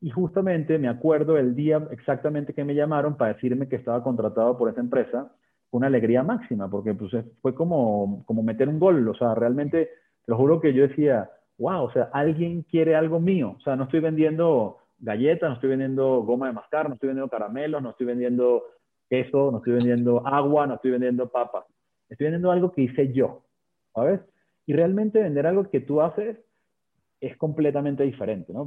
Y justamente me acuerdo el día exactamente que me llamaron para decirme que estaba contratado por esa empresa. Una alegría máxima, porque pues, fue como, como meter un gol. O sea, realmente, te lo juro que yo decía, wow, o sea, alguien quiere algo mío. O sea, no estoy vendiendo galletas, no estoy vendiendo goma de mascar, no estoy vendiendo caramelos, no estoy vendiendo queso, no estoy vendiendo agua, no estoy vendiendo papas. Estoy vendiendo algo que hice yo, ¿sabes? Y realmente vender algo que tú haces es completamente diferente, ¿no?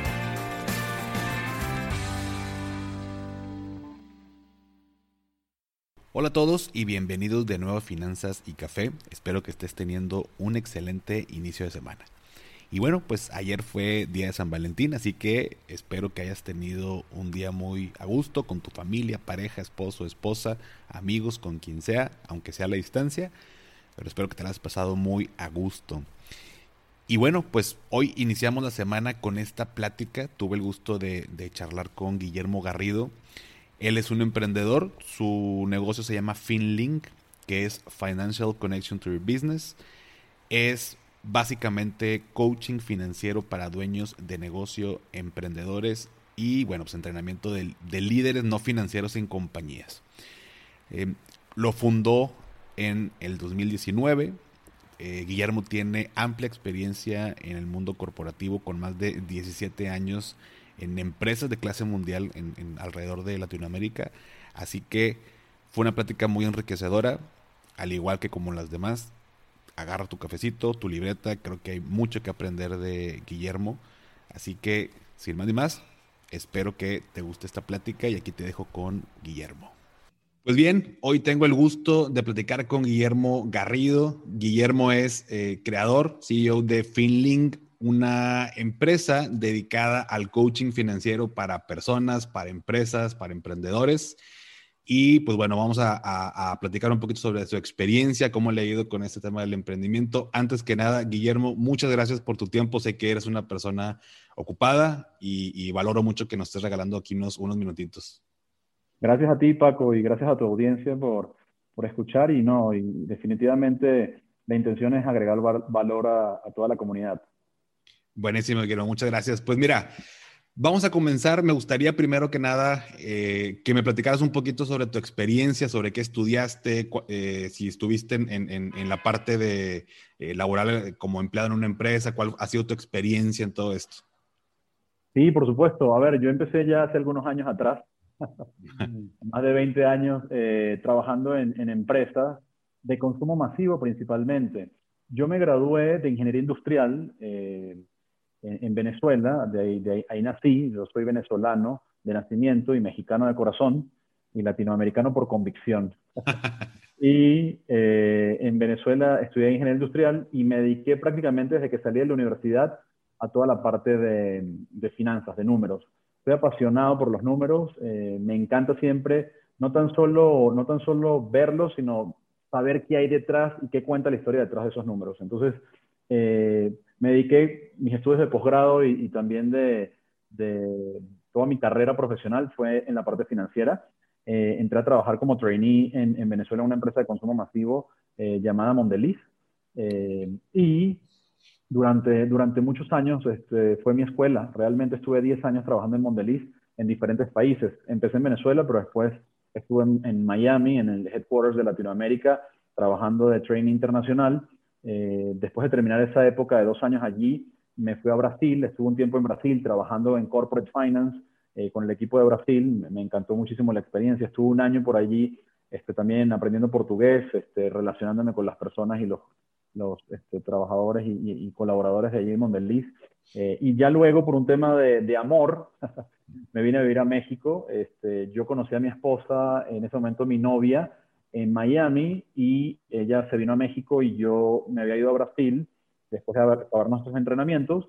Hola a todos y bienvenidos de nuevo a Finanzas y Café. Espero que estés teniendo un excelente inicio de semana. Y bueno, pues ayer fue día de San Valentín, así que espero que hayas tenido un día muy a gusto con tu familia, pareja, esposo, esposa, amigos, con quien sea, aunque sea a la distancia. Pero espero que te la hayas pasado muy a gusto. Y bueno, pues hoy iniciamos la semana con esta plática. Tuve el gusto de, de charlar con Guillermo Garrido él es un emprendedor, su negocio se llama FinLink, que es Financial Connection to Your Business. Es básicamente coaching financiero para dueños de negocio, emprendedores y, bueno, pues entrenamiento de, líderes no financieros en compañías. Eh, lo fundó en el 2019. Eh, Guillermo tiene amplia experiencia en el mundo corporativo con más de 17 años en empresas de clase mundial en, alrededor de Latinoamérica. Así que fue una plática muy enriquecedora, al igual que como las demás. Agarra tu cafecito, tu libreta, creo que hay mucho que aprender de Guillermo. Así que, sin más ni más, espero que te guste esta plática y aquí te dejo con Guillermo. Pues bien, hoy tengo el gusto de platicar con Guillermo Garrido. Guillermo es eh, creador, CEO de Finlink, una empresa dedicada al coaching financiero para personas, para empresas, para emprendedores. Y pues bueno, vamos a, platicar un poquito sobre su experiencia, cómo le ha ido con este tema del emprendimiento. Antes que nada, Guillermo, muchas gracias por tu tiempo. Sé que eres una persona ocupada y, valoro mucho que nos estés regalando aquí unos, unos minutitos. Gracias a ti, Paco, y gracias a tu audiencia por, por escuchar. Y no, y definitivamente la intención es agregar valor a toda la comunidad. Buenísimo, Guillermo, muchas gracias. Pues mira, vamos a comenzar. Me gustaría primero que nada eh, que me platicaras un poquito sobre tu experiencia, sobre qué estudiaste, eh, si estuviste en, la parte de eh, laboral como empleado en una empresa, cuál ha sido tu experiencia en todo esto. Sí, por supuesto. A ver, yo empecé ya hace algunos años atrás, más de 20 años trabajando en, en empresas de consumo masivo principalmente. Yo me gradué de ingeniería industrial en, Venezuela, de ahí, de ahí, nací, yo soy venezolano de nacimiento y mexicano de corazón y latinoamericano por convicción. y eh, en Venezuela estudié ingeniería industrial y me dediqué prácticamente desde que salí de la universidad a toda la parte de, de finanzas, de números. Estoy apasionado por los números, eh, me encanta siempre no tan, solo, no tan solo verlos, sino saber qué hay detrás y qué cuenta la historia detrás de esos números. Entonces, eh, me dediqué, mis estudios de posgrado y, también de, toda mi carrera profesional fue en la parte financiera. Eh, entré a trabajar como trainee en, Venezuela en una empresa de consumo masivo eh, llamada Mondeliz. Eh, y durante, durante muchos años este, fue mi escuela. Realmente estuve 10 años trabajando en Mondeliz en diferentes países. Empecé en Venezuela, pero después estuve en, en Miami, en el headquarters de Latinoamérica, trabajando de training internacional eh, después de terminar esa época de dos años allí, me fui a Brasil, estuve un tiempo en Brasil trabajando en Corporate Finance eh, con el equipo de Brasil, me, encantó muchísimo la experiencia, estuve un año por allí este, también aprendiendo portugués, este, relacionándome con las personas y los, los este, trabajadores y, colaboradores de allí en Mondeliz. Eh, y ya luego, por un tema de, de amor, me vine a vivir a México. Este, yo conocí a mi esposa, en ese momento mi novia, en Miami y ella se vino a México y yo me había ido a Brasil después de acabar nuestros entrenamientos.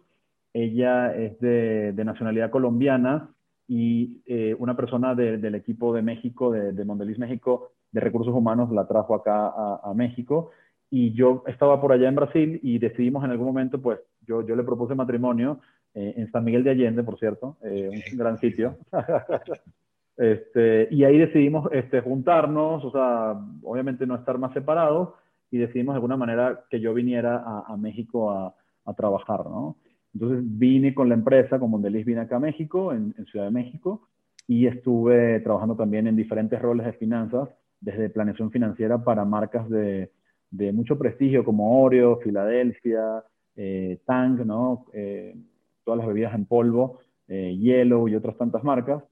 Ella es de, nacionalidad colombiana y eh, una persona del equipo de México, de, de Mondeliz México, de recursos humanos, la trajo acá a, México. y yo estaba por allá en Brasil y decidimos en algún momento, pues yo, yo le propuse matrimonio eh, en San Miguel de Allende, por cierto, eh, un gran sitio. este, y ahí decidimos este, juntarnos, o sea, obviamente no estar más separados, y decidimos de alguna manera que yo viniera a, México a, a, trabajar, ¿no? Entonces vine con la empresa, con Mondelis vine acá a México, en, en Ciudad de México, y estuve trabajando también en diferentes roles de finanzas, desde planeación financiera para marcas de, de mucho prestigio como Oreo, Filadelfia, eh, Tang, ¿no? Eh, todas las bebidas en polvo, eh, Yellow y otras tantas marcas,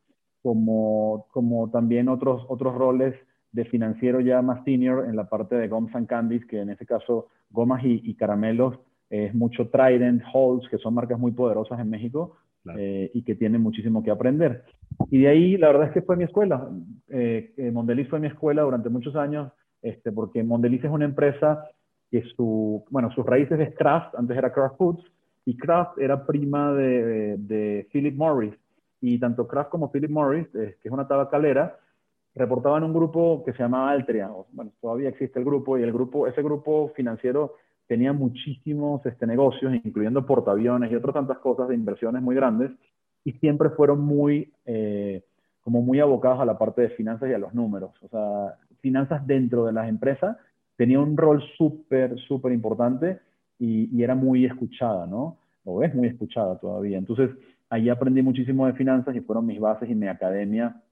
como, como también otros, otros roles de financiero ya más senior en la parte de gums and candies, que en ese caso gomas y, caramelos es mucho Trident, Halls, que son marcas muy poderosas en México eh, y que tienen muchísimo que aprender. Y de ahí, la verdad es que fue mi escuela. Eh, eh Mondeliz fue mi escuela durante muchos años, este, porque Mondeliz es una empresa que su, bueno, sus raíces es Kraft, antes era Kraft Foods, y Kraft era prima de, de, Philip Morris. Y tanto Kraft como Philip Morris, eh, que es una tabacalera, reportaban un grupo que se llamaba Altria. Bueno, todavía existe el grupo y el grupo, ese grupo financiero tenía muchísimos este, negocios, incluyendo portaaviones y otras tantas cosas de inversiones muy grandes, y siempre fueron muy, eh, como muy abocados a la parte de finanzas y a los números. O sea, finanzas dentro de las empresas tenía un rol súper, súper importante y, era muy escuchada, ¿no? O es muy escuchada todavía. Entonces, ahí aprendí muchísimo de finanzas y fueron mis bases y mi academia.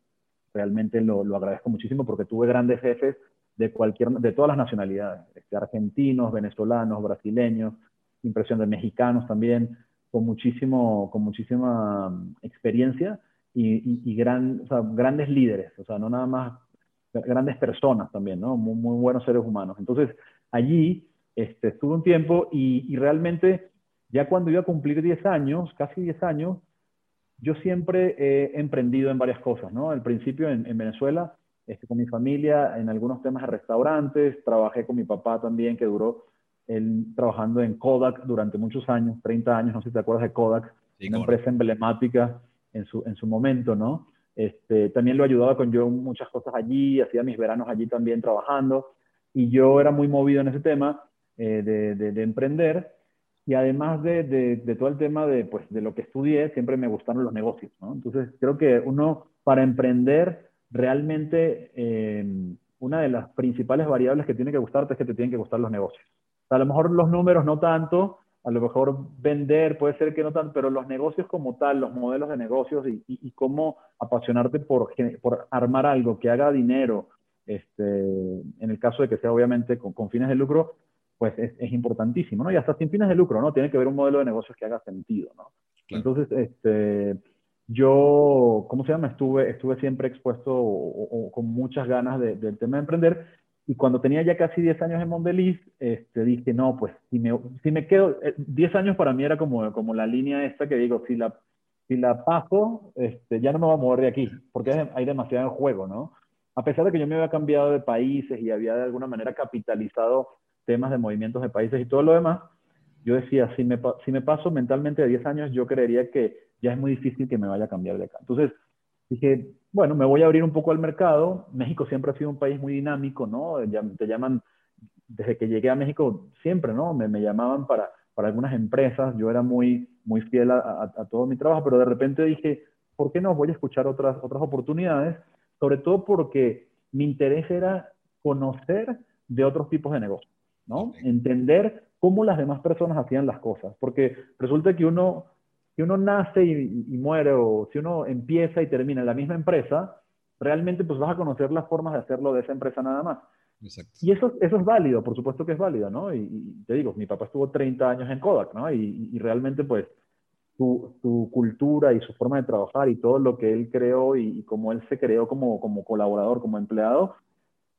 Realmente lo, lo agradezco muchísimo porque tuve grandes jefes de, cualquier, de todas las nacionalidades, este, argentinos, venezolanos, brasileños, impresión de mexicanos también, con, muchísimo, con muchísima mm, experiencia y, y, gran, grandes líderes, o sea, no nada más grandes personas también, ¿no? Muy, muy buenos seres humanos. Entonces, allí este, estuve un tiempo y, realmente ya cuando iba a cumplir 10 años, casi 10 años, yo siempre he emprendido en varias cosas, ¿no? Al principio en, Venezuela, este, con mi familia, en algunos temas de restaurantes, trabajé con mi papá también, que duró él trabajando en Kodak durante muchos años, 30 años, no sé si te acuerdas de Kodak, una empresa emblemática en su, en su momento, ¿no? Este, también lo ayudaba con yo muchas cosas allí, hacía mis veranos allí también trabajando, y yo era muy movido en ese tema, eh, de, emprender. Y además de, todo el tema de, pues, de lo que estudié, siempre me gustaron los negocios. Entonces, creo que uno, para emprender, realmente eh, una de las principales variables que tiene que gustarte es que te tienen que gustar los negocios. a lo mejor los números no tanto, a lo mejor vender puede ser que no tanto, pero los negocios como tal, los modelos de negocios y, cómo apasionarte por, por armar algo que haga dinero, este, en el caso de que sea obviamente con fines de lucro, pues es, importantísimo, ¿no? Y hasta sin fines de lucro, ¿no? Tiene que haber un modelo de negocios que haga sentido, ¿no? Entonces, este, yo, ¿cómo se llama? Estuve, estuve siempre expuesto o, con muchas ganas del tema de emprender. Y cuando tenía ya casi 10 años en Mondeliz, este, dije, no, pues si me, si me quedo, 10 eh, años para mí era como, como la línea esta que digo, si la, si la paso, este, ya no me voy a mover de aquí, porque hay demasiado en juego, ¿no? A pesar de que yo me había cambiado de países y había de alguna manera capitalizado temas de movimientos de países y todo lo demás, yo decía, si me, si me paso mentalmente de 10 años, yo creería que ya es muy difícil que me vaya a cambiar de acá. Entonces dije, bueno, me voy a abrir un poco al mercado. México siempre ha sido un país muy dinámico, ¿no? te llaman, desde que llegué a México, siempre, ¿no? Me, me llamaban para, para algunas empresas, yo era muy, muy fiel a, a, todo mi trabajo, pero de repente dije, ¿por qué no? Voy a escuchar otras, otras oportunidades, sobre todo porque mi interés era conocer de otros tipos de negocios. ¿No? Entender cómo las demás personas hacían las cosas, porque resulta que uno, si uno nace y, muere o si uno empieza y termina en la misma empresa, realmente pues vas a conocer las formas de hacerlo de esa empresa nada más. Y eso, eso es válido, por supuesto que es válido, ¿no? Y, te digo, mi papá estuvo 30 años en Kodak, ¿no? Y, realmente pues su, su, cultura y su forma de trabajar y todo lo que él creó y, cómo él se creó como, como colaborador, como empleado,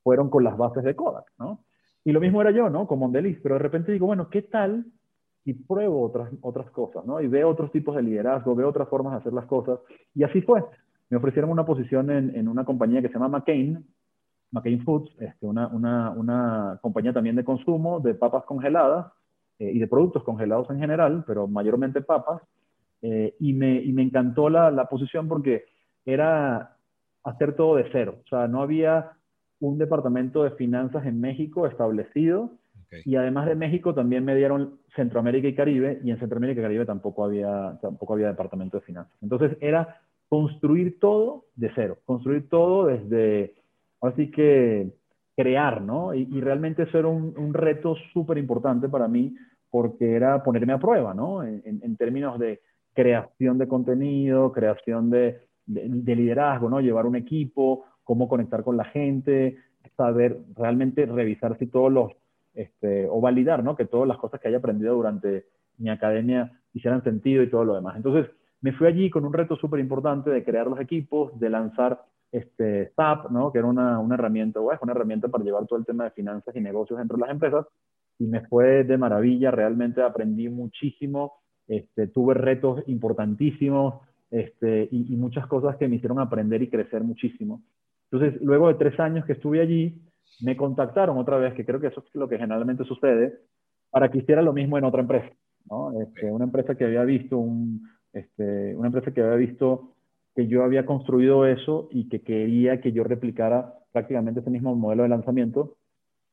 fueron con las bases de Kodak, ¿no? Y lo mismo era yo, ¿no? Con Mondeliz, pero de repente digo, bueno, ¿qué tal si pruebo otras, otras cosas, ¿no? Y veo otros tipos de liderazgo, veo otras formas de hacer las cosas. Y así fue. Me ofrecieron una posición en, en una compañía que se llama McCain, McCain Foods, este, una, una, una, compañía también de consumo de papas congeladas eh, y de productos congelados en general, pero mayormente papas. Eh, y, me, y me encantó la, la posición porque era hacer todo de cero. O sea, no había un departamento de finanzas en México establecido Y además de México también me dieron Centroamérica y Caribe, y en Centroamérica y Caribe tampoco había, tampoco había departamento de finanzas. Entonces era construir todo de cero, construir todo desde, así que crear, ¿no? Y, realmente eso era un, reto súper importante para mí porque era ponerme a prueba, ¿no? En, términos de creación de contenido, creación de, de, liderazgo, ¿no? Llevar un equipo, cómo conectar con la gente, saber realmente revisar si todos los, este, o validar, ¿no? Que todas las cosas que haya aprendido durante mi academia hicieran sentido y todo lo demás. Entonces, me fui allí con un reto súper importante de crear los equipos, de lanzar este, SAP, ¿no? que era una, una herramienta, o es una herramienta para llevar todo el tema de finanzas y negocios dentro de las empresas, y me fue de maravilla, realmente aprendí muchísimo, este, tuve retos importantísimos este, y, muchas cosas que me hicieron aprender y crecer muchísimo. Entonces, luego de tres años que estuve allí, me contactaron otra vez, que creo que eso es lo que generalmente sucede, para que hiciera lo mismo en otra empresa. ¿no? Este, una empresa que había visto este, una empresa que había visto que yo había construido eso y que quería que yo replicara prácticamente ese mismo modelo de lanzamiento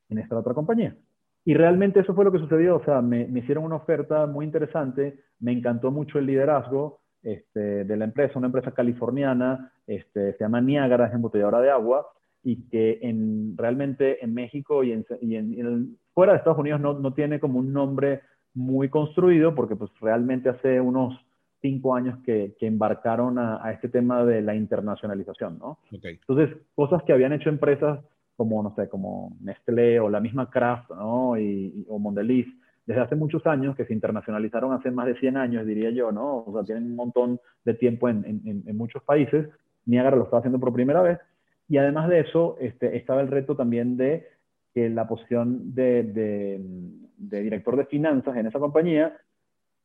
en esta otra compañía. Y realmente eso fue lo que sucedió, o sea, me, hicieron una oferta muy interesante, me encantó mucho el liderazgo este, de la empresa, una empresa californiana, este, se llama Niagara, es embotelladora de agua, y que en, realmente en México y, en, fuera de Estados Unidos no, no, tiene como un nombre muy construido, porque pues realmente hace unos cinco años que, embarcaron a, este tema de la internacionalización, ¿no? Entonces, cosas que habían hecho empresas como, no sé, como Nestlé o la misma Kraft, ¿no? Y, o Mondelez, desde hace muchos años, que se internacionalizaron hace más de 100 años, diría yo, ¿no? O sea, tienen un montón de tiempo en, en, muchos países. Niagara lo estaba haciendo por primera vez. Y además de eso, este, estaba el reto también de que la posición de, de director de finanzas en esa compañía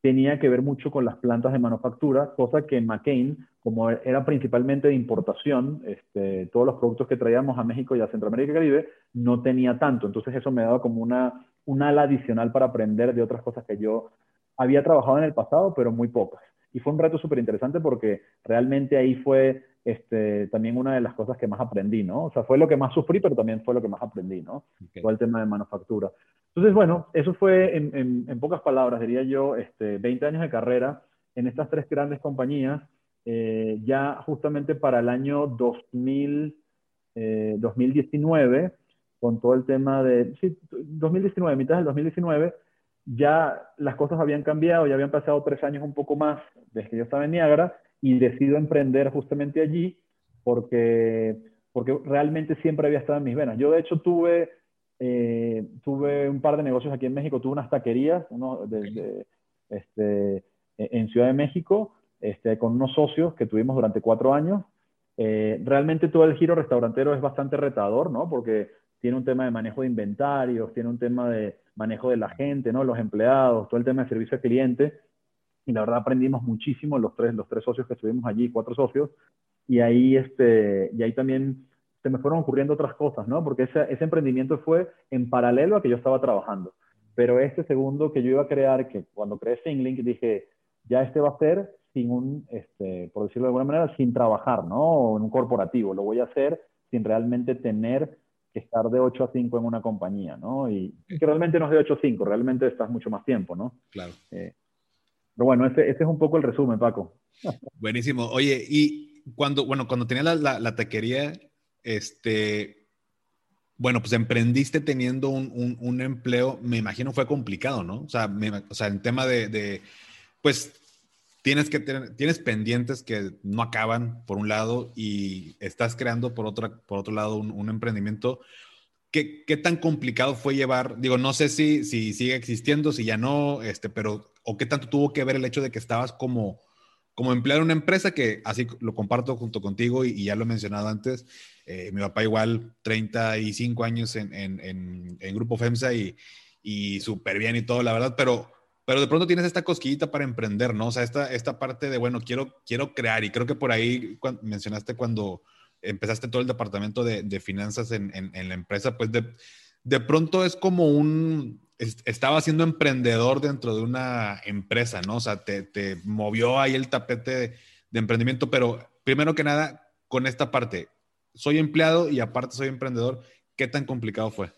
tenía que ver mucho con las plantas de manufactura, cosa que McCain, como era principalmente de importación, este, todos los productos que traíamos a México y a Centroamérica y Caribe, no tenía tanto. Entonces eso me daba como una, una ala adicional para aprender de otras cosas que yo había trabajado en el pasado, pero muy pocas. Y fue un reto súper interesante porque realmente ahí fue este, también una de las cosas que más aprendí, ¿no? O sea, fue lo que más sufrí, pero también fue lo que más aprendí, ¿no? Todo el tema de manufactura. Entonces, bueno, eso fue en, en, pocas palabras, diría yo, este, 20 años de carrera en estas tres grandes compañías, eh, ya justamente para el año 2000, 2019, eh, con todo el tema de, sí, 2019, mitad del 2019, ya las cosas habían cambiado, ya habían pasado tres años un poco más desde que yo estaba en Niagara y decido emprender justamente allí porque, porque realmente siempre había estado en mis venas. Yo de hecho tuve eh, tuve un par de negocios aquí en México, tuve unas taquerías, uno de, este, e, en Ciudad de México, este, con unos socios que tuvimos durante cuatro años. Eh, realmente todo el giro restaurantero es bastante retador, ¿no? Porque tiene un tema de manejo de inventarios, tiene un tema de manejo de la gente, ¿no? Los empleados, todo el tema de servicio al cliente. Y la verdad aprendimos muchísimo los tres, los tres socios que estuvimos allí, cuatro socios. Y ahí, este, y ahí también se me fueron ocurriendo otras cosas, ¿no? Porque ese, ese emprendimiento fue en paralelo a que yo estaba trabajando. Pero este segundo que yo iba a crear, que cuando creé ThinkLink, dije, ya este va a ser sin un, este, por decirlo de alguna manera, sin trabajar, ¿no? En un corporativo. Lo voy a hacer sin realmente tener que estar de 8 a 5 en una compañía, ¿no? Y que realmente no es de 8 a 5, realmente estás mucho más tiempo, ¿no? Claro. Eh, pero bueno, ese, ese, es un poco el resumen, Paco. Buenísimo. Oye, y cuando, bueno, cuando tenía la, la, la taquería, este, bueno, pues emprendiste teniendo un, un, empleo, me imagino fue complicado, ¿no? O sea, o sea en tema de, de, pues tienes que tener, tienes pendientes que no acaban por un lado y estás creando por, otra, por otro lado un, un emprendimiento. ¿Qué, ¿Qué, tan complicado fue llevar? Digo, no sé si, si sigue existiendo, si ya no, este, pero, o qué tanto tuvo que ver el hecho de que estabas como, como empleado en una empresa que así lo comparto junto contigo y, ya lo he mencionado antes, eh, mi papá igual 35 años en, en, en, Grupo FEMSA y, y súper bien y todo, la verdad, pero, pero de pronto tienes esta cosquillita para emprender, ¿no? O sea, esta, esta parte de, bueno, quiero, quiero crear y creo que por ahí mencionaste cuando empezaste todo el departamento de, de finanzas en, en, la empresa, pues de, de pronto es como un, estaba siendo emprendedor dentro de una empresa, ¿no? O sea, te, te movió ahí el tapete de, emprendimiento, pero primero que nada, con esta parte, soy empleado y aparte soy emprendedor, ¿qué tan complicado fue?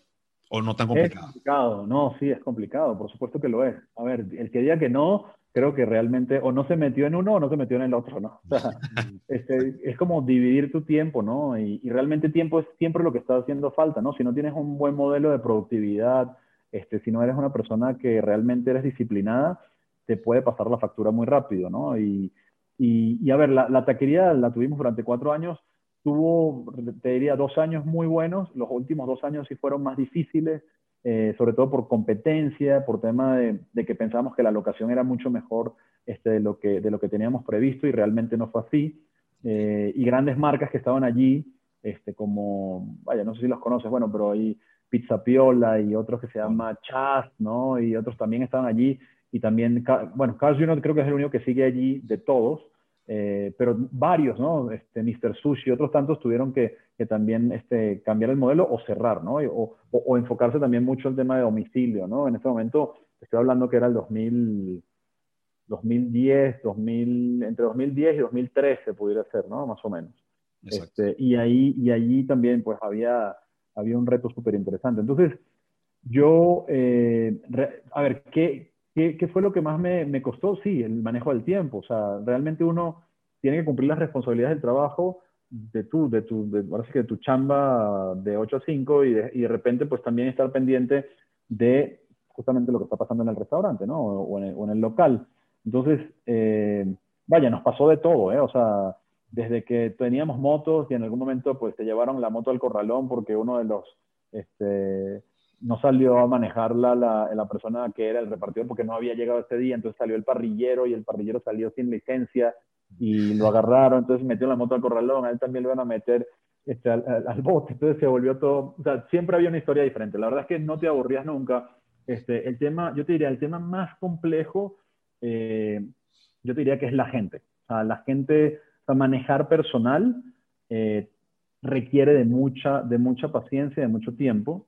¿O no tan complicado? Es complicado, no, sí, es complicado, por supuesto que lo es. A ver, el que diga que no, creo que realmente o no se metió en uno o no se metió en el otro, ¿no? O sea, este, es como dividir tu tiempo, ¿no? Y, y, realmente tiempo es siempre lo que está haciendo falta, ¿no? Si no tienes un buen modelo de productividad, este, si no eres una persona que realmente eres disciplinada, te puede pasar la factura muy rápido, ¿no? Y, y, y a ver, la, la, taquería la tuvimos durante cuatro años, tuvo, te diría, dos años muy buenos, los últimos dos años sí fueron más difíciles, eh, sobre todo por competencia, por tema de, de, que pensábamos que la locación era mucho mejor este, de, lo que, de lo que teníamos previsto y realmente no fue así. Eh, y grandes marcas que estaban allí, este, como, vaya, no sé si los conoces, bueno, pero hay Pizza Piola y otros que se llama Chas, ¿no? Y otros también estaban allí. Y también, bueno, Carl Jr. creo que es el único que sigue allí de todos, eh, pero varios, ¿no? Este, Mr. Sushi y otros tantos tuvieron que, que también este, cambiar el modelo o cerrar, ¿no? O, o, o, enfocarse también mucho en el tema de domicilio, ¿no? En este momento estoy hablando que era el 2000, 2010, 2000, entre 2010 y 2013 pudiera ser, ¿no? Más o menos. Este, y, ahí, y allí también pues había, había un reto súper interesante. Entonces, yo, eh, re, a ver, ¿qué, ¿qué, ¿qué, fue lo que más me, costó? Sí, el manejo del tiempo. O sea, realmente uno tiene que cumplir las responsabilidades del trabajo de tu, de tu, de, que de tu chamba de 8 a 5 y de, repente pues también estar pendiente de justamente lo que está pasando en el restaurante, ¿no? O en el, o en el local. Entonces, eh, vaya, nos pasó de todo, ¿eh? O sea, desde que teníamos motos y en algún momento pues te llevaron la moto al corralón porque uno de los, este, no salió a manejarla la, la persona que era el repartidor porque no había llegado ese día, entonces salió el parrillero y el parrillero salió sin licencia y lo agarraron, entonces metió la moto al corralón, a él también lo iban a meter este, al, al, al, bote, entonces se volvió todo, o sea, siempre había una historia diferente, la verdad es que no te aburrías nunca. Este, el tema, yo te diría, el tema más complejo eh, yo te diría que es la gente. O sea, la gente, o sea, manejar personal eh, requiere de mucha, de mucha paciencia, de mucho tiempo.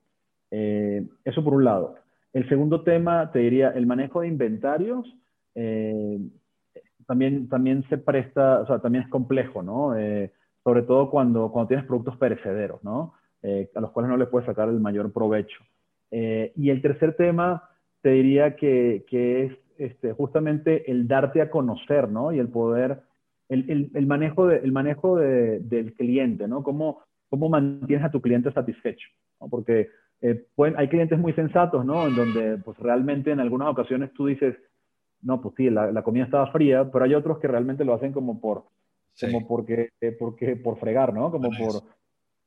Eh, eso por un lado. El segundo tema, te diría, el manejo de inventarios eh, también, también se presta, o sea, también es complejo, ¿no? sobre todo cuando, cuando tienes productos perecederos, ¿no? a los cuales no le puedes sacar el mayor provecho. y el tercer tema, te diría que, que es este, justamente el darte a conocer, ¿no? Y el poder, el, el, el manejo, de, el manejo de, del cliente, ¿no? Cómo, cómo mantienes a tu cliente satisfecho, ¿no? Porque eh, pueden, hay clientes muy sensatos, ¿no? En donde, pues realmente en algunas ocasiones tú dices, no, pues sí, la, la comida estaba fría, pero hay otros que realmente lo hacen como por, sí. como porque, eh, porque, por fregar, ¿no? Como por...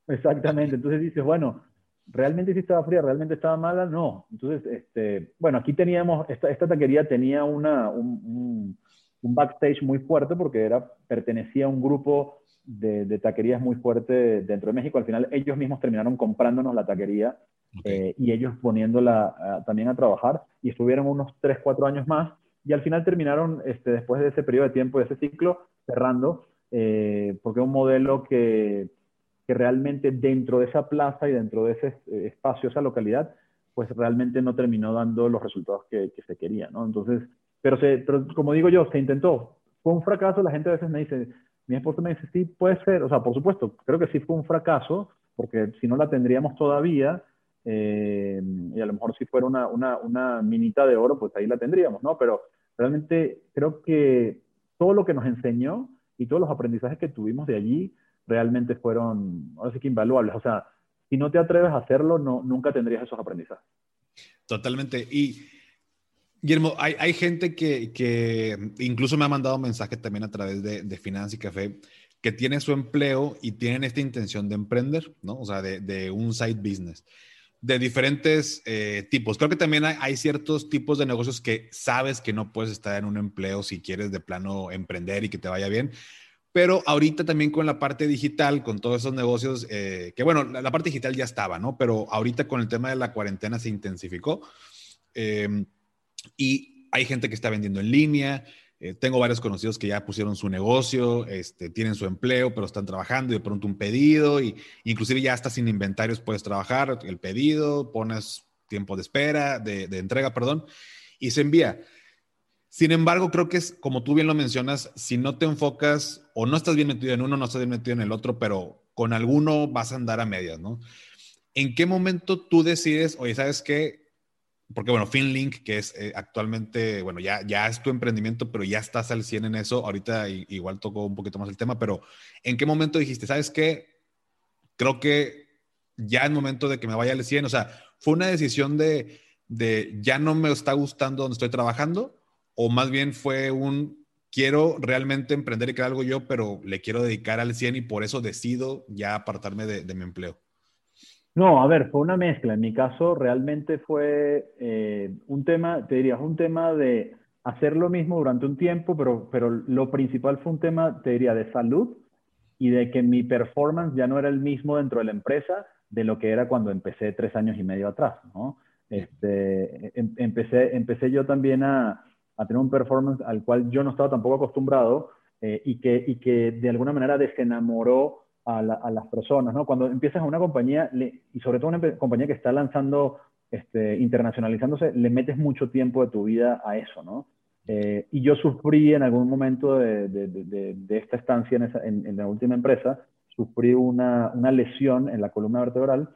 Exactamente, entonces dices, bueno, ¿realmente sí estaba fría? ¿Realmente estaba mala? No. Entonces, este, bueno, aquí teníamos, esta, esta taquería tenía una, un, un, un, backstage muy fuerte porque era, pertenecía a un grupo de, de, taquerías muy fuerte dentro de México. Al final ellos mismos terminaron comprándonos la taquería okay. eh, y ellos poniéndola uh, también a trabajar y estuvieron unos 3, 4 años más y al final terminaron, este, después de ese periodo de tiempo, de ese ciclo, cerrando, eh, porque es un modelo que que realmente dentro de esa plaza y dentro de ese eh, espacio, esa localidad, pues realmente no terminó dando los resultados que, que se querían, ¿no? Entonces, pero, se, pero como digo yo, se intentó. Fue un fracaso, la gente a veces me dice, mi esposo me dice, sí, puede ser, o sea, por supuesto, creo que sí fue un fracaso, porque si no la tendríamos todavía, eh, y a lo mejor si fuera una, una, una minita de oro, pues ahí la tendríamos, ¿no? Pero realmente creo que todo lo que nos enseñó y todos los aprendizajes que tuvimos de allí, realmente fueron, ahora sí que invaluables. O sea, si no te atreves a hacerlo, no, nunca tendrías esos aprendizajes. Totalmente. Y, Guillermo, hay, hay gente que, que, incluso me ha mandado mensaje también a través de, de Finanza y Café, que tiene su empleo y tienen esta intención de emprender, ¿no? O sea, de, de un side business de diferentes eh, tipos. Creo que también hay, hay, ciertos tipos de negocios que sabes que no puedes estar en un empleo si quieres de plano emprender y que te vaya bien. Pero ahorita también con la parte digital, con todos esos negocios, eh, que bueno, la, la, parte digital ya estaba, ¿no? Pero ahorita con el tema de la cuarentena se intensificó. Eh, y hay gente que está vendiendo en línea. Eh, tengo varios conocidos que ya pusieron su negocio, este, tienen su empleo, pero están trabajando y de pronto un pedido. Y inclusive ya hasta sin inventarios puedes trabajar el pedido, pones tiempo de espera, de, de entrega, perdón, y se envía. Sin embargo, creo que es, como tú bien lo mencionas, si no te enfocas o no estás bien metido en uno, no estás bien metido en el otro, pero con alguno vas a andar a medias, ¿no? ¿En qué momento tú decides, oye, ¿sabes qué? Porque bueno, FinLink, que es eh, actualmente, bueno, ya, ya es tu emprendimiento, pero ya estás al 100 en eso. Ahorita igual tocó un poquito más el tema, pero ¿en qué momento dijiste, sabes qué? Creo que ya es momento de que me vaya al 100. O sea, ¿fue una decisión de, de ya no me está gustando donde estoy trabajando? ¿O más bien fue un quiero realmente emprender y crear algo yo, pero le quiero dedicar al 100 y por eso decido ya apartarme de, mi empleo? No, a ver, fue una mezcla. En mi caso realmente fue eh, un tema, te diría, un tema de hacer lo mismo durante un tiempo, pero, pero lo principal fue un tema, te diría, de salud y de que mi performance ya no era el mismo dentro de la empresa de lo que era cuando empecé tres años y medio atrás, ¿no? Este, em, empecé, empecé yo también a, a tener un performance al cual yo no estaba tampoco acostumbrado eh, y, que, y que de alguna manera desenamoró a, a las personas, ¿no? Cuando empiezas a una compañía, y sobre todo una compañía que está lanzando, este, internacionalizándose, le metes mucho tiempo de tu vida a eso, ¿no? Eh, y yo sufrí en algún momento de, de, de, esta estancia en, esa, en, en, la última empresa, sufrí una, una lesión en la columna vertebral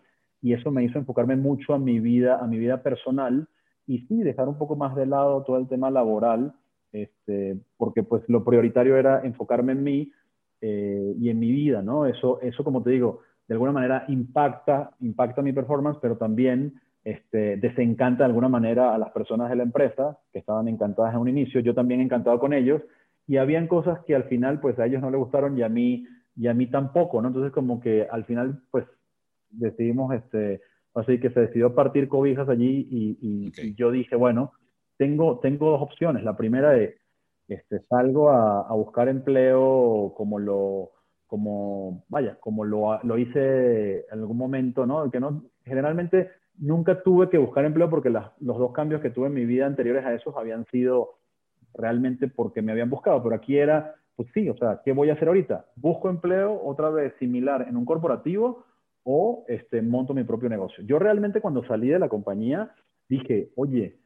y eso me hizo enfocarme mucho a mi vida, a mi vida personal y sí, dejar un poco más de lado todo el tema laboral, este, porque pues lo prioritario era enfocarme en mí eh, y en mi vida, ¿no? Eso, eso, como te digo, de alguna manera impacta, impacta mi performance, pero también este, desencanta de alguna manera a las personas de la empresa que estaban encantadas en un inicio, yo también encantado con ellos, y habían cosas que al final pues a ellos no les gustaron y a mí, y a mí tampoco, ¿no? Entonces como que al final pues decidimos este, Así que se decidió partir cobijas allí y, yo dije, bueno, tengo, tengo dos opciones. La primera es, este, salgo a, buscar empleo como lo, como, vaya, como lo, lo, hice en algún momento, ¿no? Que no, generalmente nunca tuve que buscar empleo porque los dos cambios que tuve en mi vida anteriores a esos habían sido realmente porque me habían buscado, pero aquí era, pues sí, o sea, ¿qué voy a hacer ahorita? ¿Busco empleo otra vez similar en un corporativo o este, monto mi propio negocio. Yo realmente cuando salí de la compañía dije, oye,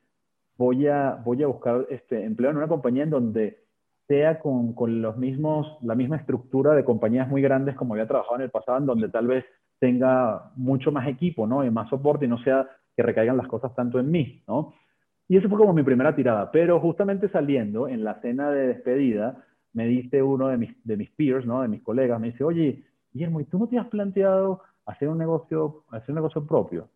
voy a, voy a buscar este, empleo en una compañía en donde sea con, con, los mismos, la misma estructura de compañías muy grandes como había trabajado en el pasado, en donde tal vez tenga mucho más equipo, ¿no? Y más soporte y no sea que recaigan las cosas tanto en mí, ¿no? Y eso fue como mi primera tirada. Pero justamente saliendo, en la cena de despedida, me dice uno de mis, de mis peers, ¿no? De mis colegas, me dice, oye, Guillermo, ¿y tú no te has planteado hacer un negocio, hacer un negocio propio.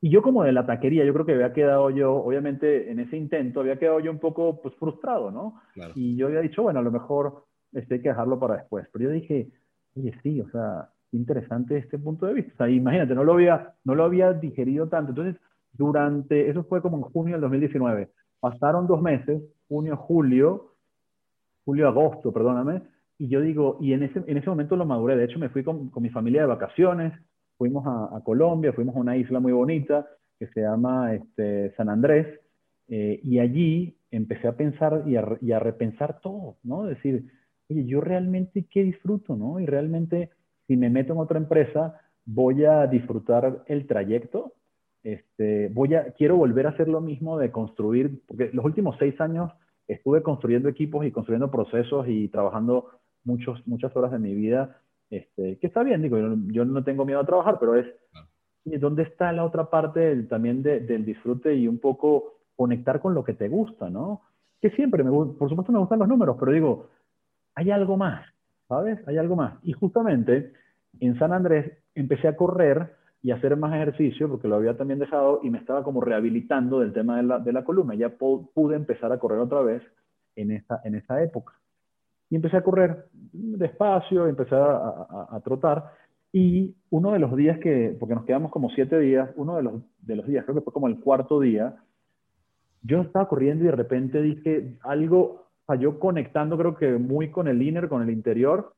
Y yo como de la taquería, yo creo que había quedado yo, obviamente en ese intento, había quedado yo un poco pues, frustrado, ¿no? Y yo había dicho, bueno, a lo mejor este, hay que dejarlo para después. Pero yo dije, oye, sí, o sea, interesante este punto de vista. O sea, imagínate, no lo había, no lo había digerido tanto. Entonces, durante, eso fue como en junio del 2019. Pasaron dos meses, junio, julio, julio, agosto, perdóname, y yo digo, y en ese, en ese momento lo maduré. De hecho, me fui con, con mi familia de vacaciones, fuimos a, a, Colombia, fuimos a una isla muy bonita que se llama este, San Andrés, eh, y allí empecé a pensar y a, y a, repensar todo, ¿no? Decir, oye, yo realmente qué disfruto, ¿no? Y realmente, si me meto en otra empresa, voy a disfrutar el trayecto, este, voy a, quiero volver a hacer lo mismo de construir, porque los últimos seis años estuve construyendo equipos y construyendo procesos y trabajando muchos, muchas horas de mi vida, este, que está bien, digo, yo, no tengo miedo a trabajar, pero es, ¿dónde está la otra parte también del disfrute y un poco conectar con lo que te gusta, ¿no? Que siempre, me, por supuesto me gustan los números, pero digo, hay algo más, ¿sabes? Hay algo más. Y justamente en San Andrés empecé a correr y hacer más ejercicio porque lo había también dejado y me estaba como rehabilitando del tema de la, de la columna. Ya pude empezar a correr otra vez en esa, en esa época. Y empecé a correr despacio, empecé a, trotar. Y uno de los días que, porque nos quedamos como siete días, uno de los, de los días, creo que fue como el cuarto día, yo estaba corriendo y de repente dije algo, falló conectando creo que muy con el inner, con el interior,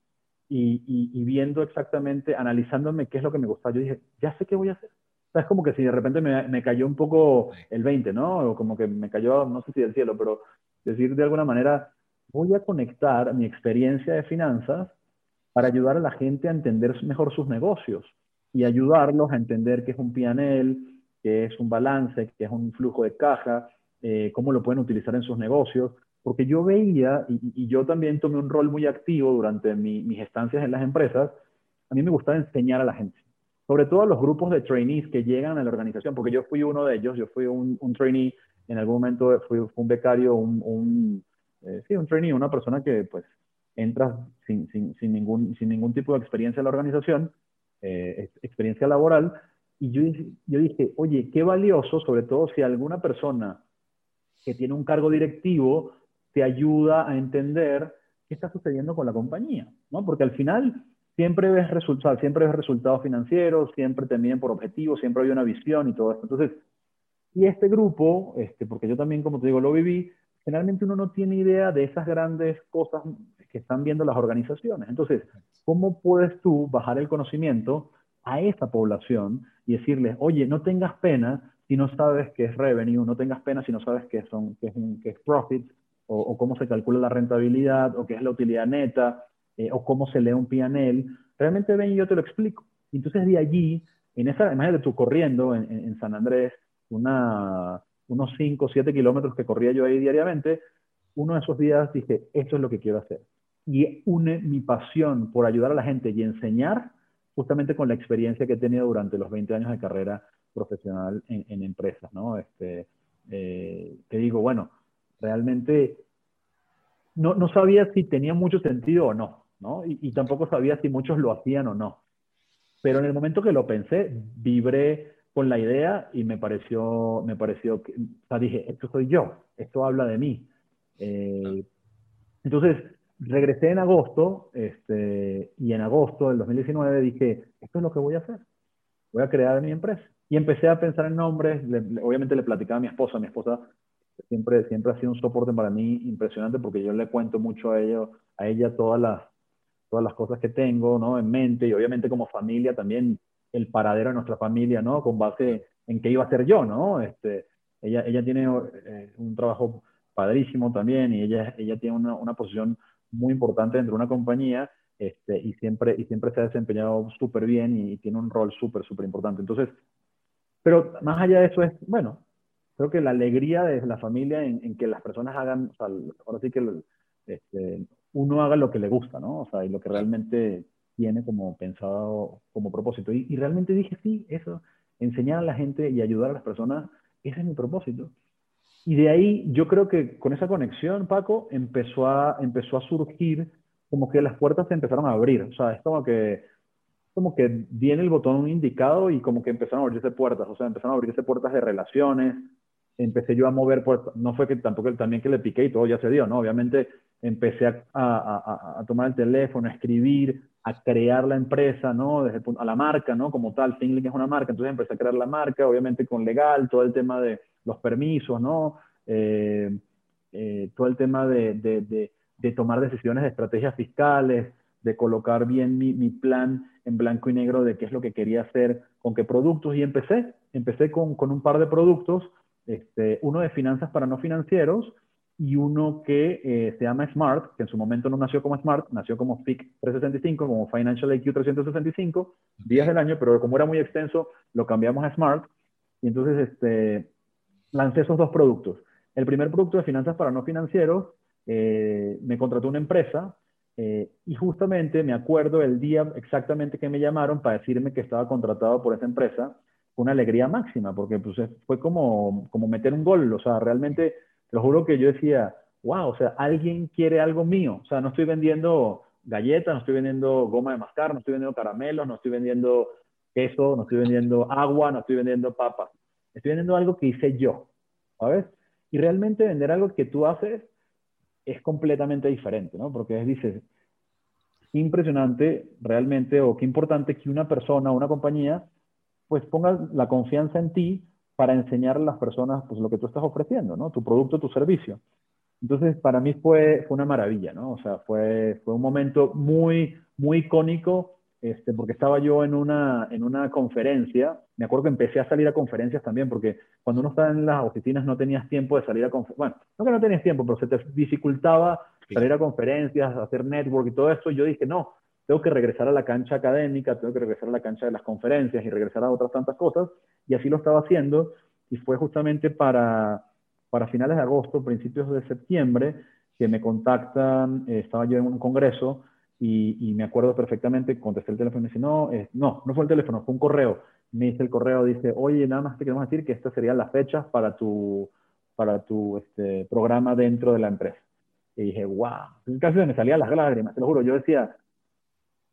y, y, viendo exactamente, analizándome qué es lo que me gustaba. Yo dije, ya sé qué voy a hacer. O sea, es como que si de repente me, me, cayó un poco el 20, ¿no? O como que me cayó, no sé si del cielo, pero decir de alguna manera, voy a conectar mi experiencia de finanzas para ayudar a la gente a entender mejor sus negocios y ayudarlos a entender qué es un PNL, qué es un balance, qué es un flujo de caja, eh, cómo lo pueden utilizar en sus negocios. Porque yo veía, y, yo también tomé un rol muy activo durante mis estancias en las empresas, a mí me gustaba enseñar a la gente. sobre todo a los grupos de trainees que llegan a la organización, porque yo fui uno de ellos, yo fui un, trainee, en algún momento fui, un becario, un eh, sí, un trainee, una persona que pues entra sin, sin, sin, ningún, sin ningún tipo de experiencia en la organización, eh, experiencia laboral, y yo, yo dije, oye, qué valioso, sobre todo si alguna persona que tiene un cargo directivo te ayuda a entender qué está sucediendo con la compañía, ¿no? Porque al final siempre ves resultados, siempre ves resultados financieros, siempre te miden por objetivos, siempre hay una visión y todo esto. Entonces, y este grupo, este, porque yo también, como te digo, lo viví, generalmente uno no tiene idea de esas grandes cosas que están viendo las organizaciones. Entonces, ¿cómo puedes tú bajar el conocimiento a esa población y decirles, oye, no tengas pena si no sabes qué es revenue, no tengas pena si no sabes qué, son, qué, es, qué es profit, o, o, cómo se calcula la rentabilidad, o qué es la utilidad neta, eh, o cómo se lee un PNL, realmente ven y yo te lo explico. Entonces de allí, en esa, de tú corriendo en, en, San Andrés, una, unos 5 o 7 kilómetros que corría yo ahí diariamente, uno de esos días dije, esto es lo que quiero hacer. Y une mi pasión por ayudar a la gente y enseñar justamente con la experiencia que he tenido durante los 20 años de carrera profesional en, empresas, ¿no? Este, eh, te digo, bueno, realmente no, no sabía si tenía mucho sentido o no, y, tampoco sabía si muchos lo hacían o no. Pero en el momento que lo pensé, vibré con la idea y me pareció, me pareció que, o sea, dije, esto soy yo, esto habla de mí. Eh, entonces, regresé en agosto, este, y en agosto del 2019 dije, esto es lo que voy a hacer. Voy a crear mi empresa. Y empecé a pensar en nombres, obviamente le platicaba a mi esposa, mi esposa siempre, siempre ha sido un soporte para mí impresionante porque yo le cuento mucho a ella, a ella todas las, todas las cosas que tengo, ¿no? En mente y obviamente como familia también el paradero de nuestra familia, ¿no? Con base en qué iba a ser yo, ¿no? Este, ella, ella tiene eh, un trabajo padrísimo también y ella, ella tiene una, una posición muy importante dentro de una compañía este, y, siempre, y siempre se ha desempeñado súper bien y, tiene un rol súper, súper importante. Entonces, pero más allá de eso es, bueno, creo que la alegría de la familia en, en que las personas hagan, o sea, ahora sí que este, uno haga lo que le gusta, ¿no? O sea, y lo que realmente tiene como pensado como propósito. Y, realmente dije, sí, eso, enseñar a la gente y ayudar a las personas, ese es mi propósito. Y de ahí yo creo que con esa conexión, Paco, empezó a, empezó a surgir como que las puertas se empezaron a abrir. O sea, es como que, como que viene el botón indicado y como que empezaron a abrirse puertas. O sea, empezaron a abrirse puertas de relaciones. Empecé yo a mover puertas. No fue que tampoco también que le piqué y todo ya se dio, ¿no? Obviamente empecé a, a, a, tomar el teléfono, a escribir, a crear la empresa, ¿no? Desde a la marca, ¿no? Como tal, Thinglink es una marca, entonces empecé a crear la marca, obviamente con legal, todo el tema de los permisos, ¿no? Eh, eh, todo el tema de, de, de, tomar decisiones de estrategias fiscales, de colocar bien mi, mi, plan en blanco y negro de qué es lo que quería hacer, con qué productos, y empecé, empecé con, con un par de productos, este, uno de finanzas para no financieros, y uno que eh, se llama Smart, que en su momento no nació como Smart, nació como FIC 365, como Financial IQ 365, días del año, pero como era muy extenso, lo cambiamos a Smart. Y entonces este, lancé esos dos productos. El primer producto de finanzas para no financieros, eh, me contrató una empresa eh, y justamente me acuerdo el día exactamente que me llamaron para decirme que estaba contratado por esa empresa, una alegría máxima, porque pues, fue como, como meter un gol, o sea, realmente te lo juro que yo decía, wow, o sea, alguien quiere algo mío. O sea, no estoy vendiendo galletas, no estoy vendiendo goma de mascar, no estoy vendiendo caramelos, no estoy vendiendo queso, no estoy vendiendo agua, no estoy vendiendo papas. Estoy vendiendo algo que hice yo, ¿sabes? Y realmente vender algo que tú haces es completamente diferente, ¿no? Porque es, dices, impresionante realmente o qué importante que una persona una compañía pues ponga la confianza en ti para enseñar a las personas pues, lo que tú estás ofreciendo, ¿no? Tu producto, tu servicio. Entonces, para mí fue, fue una maravilla, ¿no? O sea, fue, fue un momento muy, muy icónico, este, porque estaba yo en una, en una conferencia. Me acuerdo que empecé a salir a conferencias también, porque cuando uno estaba en las oficinas no tenías tiempo de salir a conferencias. Bueno, no que no tenías tiempo, pero se te dificultaba salir a conferencias, hacer network y todo eso. Y yo dije, no, tengo que regresar a la cancha académica, tengo que regresar a la cancha de las conferencias y regresar a otras tantas cosas y así lo estaba haciendo y fue justamente para, para finales de agosto, principios de septiembre, que me contactan, eh, estaba yo en un congreso y, me acuerdo perfectamente, contesté el teléfono y me dice, no, no, no fue el teléfono, fue un correo. Me dice el correo, dice, oye, nada más te queremos decir que estas serían las fechas para tu, para tu este, programa dentro de la empresa. Y dije, wow, casi me salían las lágrimas, te lo juro. Yo decía,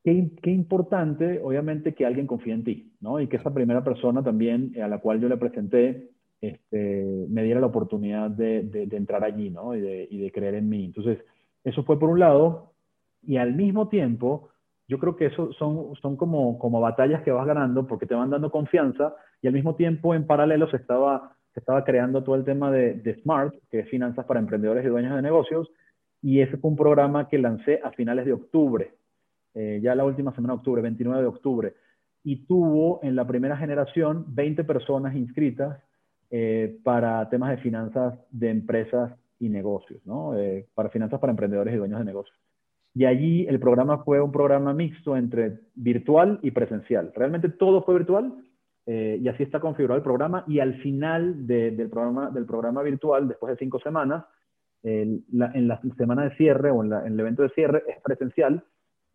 qué, qué, importante, obviamente, que alguien confíe en ti, ¿no? Y que esa primera persona también a la cual yo le presenté este, me diera la oportunidad de, de, entrar allí, ¿no? Y de, y de, creer en mí. Entonces, eso fue por un lado, y al mismo tiempo, yo creo que eso son, son como, como batallas que vas ganando porque te van dando confianza, y al mismo tiempo, en paralelo, se estaba, se estaba creando todo el tema de, de SMART, que es Finanzas para Emprendedores y Dueños de Negocios, y ese fue un programa que lancé a finales de octubre, eh, ya la última semana de octubre, 29 de octubre, y tuvo en la primera generación 20 personas inscritas eh, para temas de finanzas de empresas y negocios, ¿no? Eh, para finanzas para emprendedores y dueños de negocios. Y allí el programa fue un programa mixto entre virtual y presencial. Realmente todo fue virtual y así está configurado el programa. Y al final del, programa, del programa virtual, después de cinco semanas, en la semana de cierre o en, en, el evento de cierre es presencial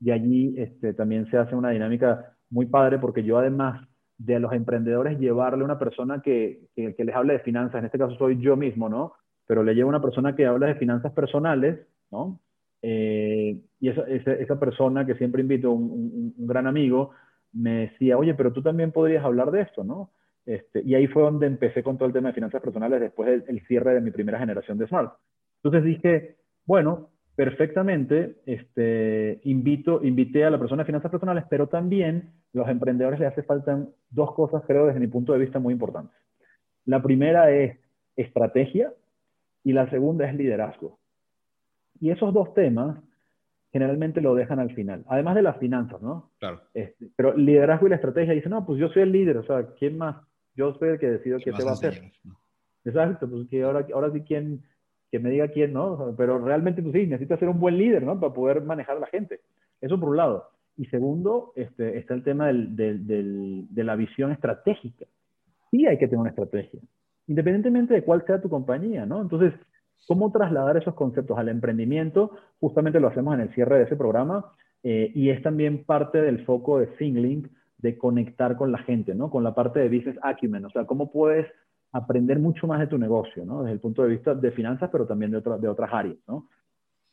y allí este, también se hace una dinámica muy padre porque yo además de a los emprendedores llevarle una persona que, que, les hable de finanzas, en este caso soy yo mismo, ¿no? Pero le llevo una persona que habla de finanzas personales, ¿no? Eh, y esa, esa, persona que siempre invito, un, un, gran amigo, me decía, oye, pero tú también podrías hablar de esto, ¿no? Este, y ahí fue donde empecé con todo el tema de finanzas personales después del cierre de mi primera generación de Smart. Entonces dije, bueno, perfectamente, este, invito, invité a la persona de finanzas personales, pero también los emprendedores les hace falta dos cosas, creo, desde mi punto de vista muy importantes. La primera es estrategia y la segunda es liderazgo. Y esos dos temas generalmente lo dejan al final, además de las finanzas, ¿no? Claro. Este, pero liderazgo y la estrategia dicen, no, pues yo soy el líder, o sea, ¿quién más? Yo soy el que decido qué te va a hacer. Exacto, pues que ahora, ahora sí, ¿quién, que me diga quién, ¿no? Pero realmente, pues sí, necesita ser un buen líder, ¿no? Para poder manejar a la gente. Eso por un lado. Y segundo, este, está el tema del, del, de la visión estratégica. Sí hay que tener una estrategia, independientemente de cuál sea tu compañía, ¿no? Entonces, ¿cómo trasladar esos conceptos al emprendimiento? Justamente lo hacemos en el cierre de ese programa eh, y es también parte del foco de ThinkLink de conectar con la gente, ¿no? Con la parte de business acumen, o sea, cómo puedes aprender mucho más de tu negocio, ¿no? Desde el punto de vista de finanzas, pero también de, de otras áreas, ¿no?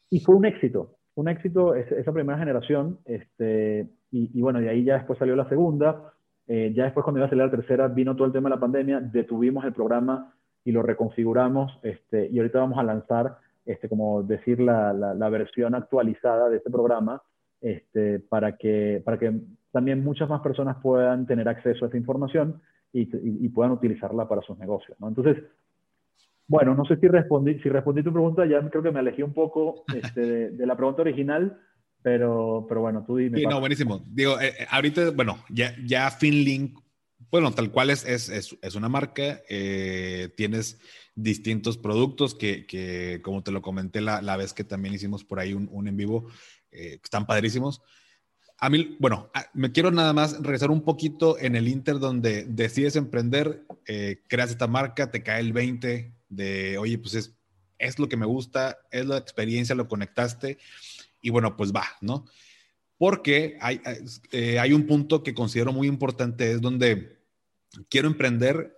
Y fue un éxito, un éxito esa primera generación, este, y, bueno, de ahí ya después salió la segunda, eh, ya después cuando iba a salir la tercera vino todo el tema de la pandemia, detuvimos el programa y lo reconfiguramos, este, y ahorita vamos a lanzar, este, como decir, la, la, versión actualizada de este programa, este, para, que, para que también muchas más personas puedan tener acceso a esta información y, puedan utilizarla para sus negocios. ¿no? Entonces, bueno, no sé si respondí, si respondí tu pregunta, ya creo que me alejé un poco este, de, la pregunta original, pero, pero bueno, tú dime. Sí, no, buenísimo. Digo, eh, eh, ahorita, bueno, ya, ya FinLink, bueno, tal cual es, es, es, una marca, eh, tienes distintos productos que, que, como te lo comenté la, la, vez que también hicimos por ahí un, un en vivo, están padrísimos. A mí, bueno, me quiero nada más regresar un poquito en el Inter donde decides emprender, eh, creas esta marca, te cae el 20 de, oye, pues es, es lo que me gusta, es la experiencia, lo conectaste y bueno, pues va, ¿no? Porque hay, eh, hay un punto que considero muy importante, es donde quiero emprender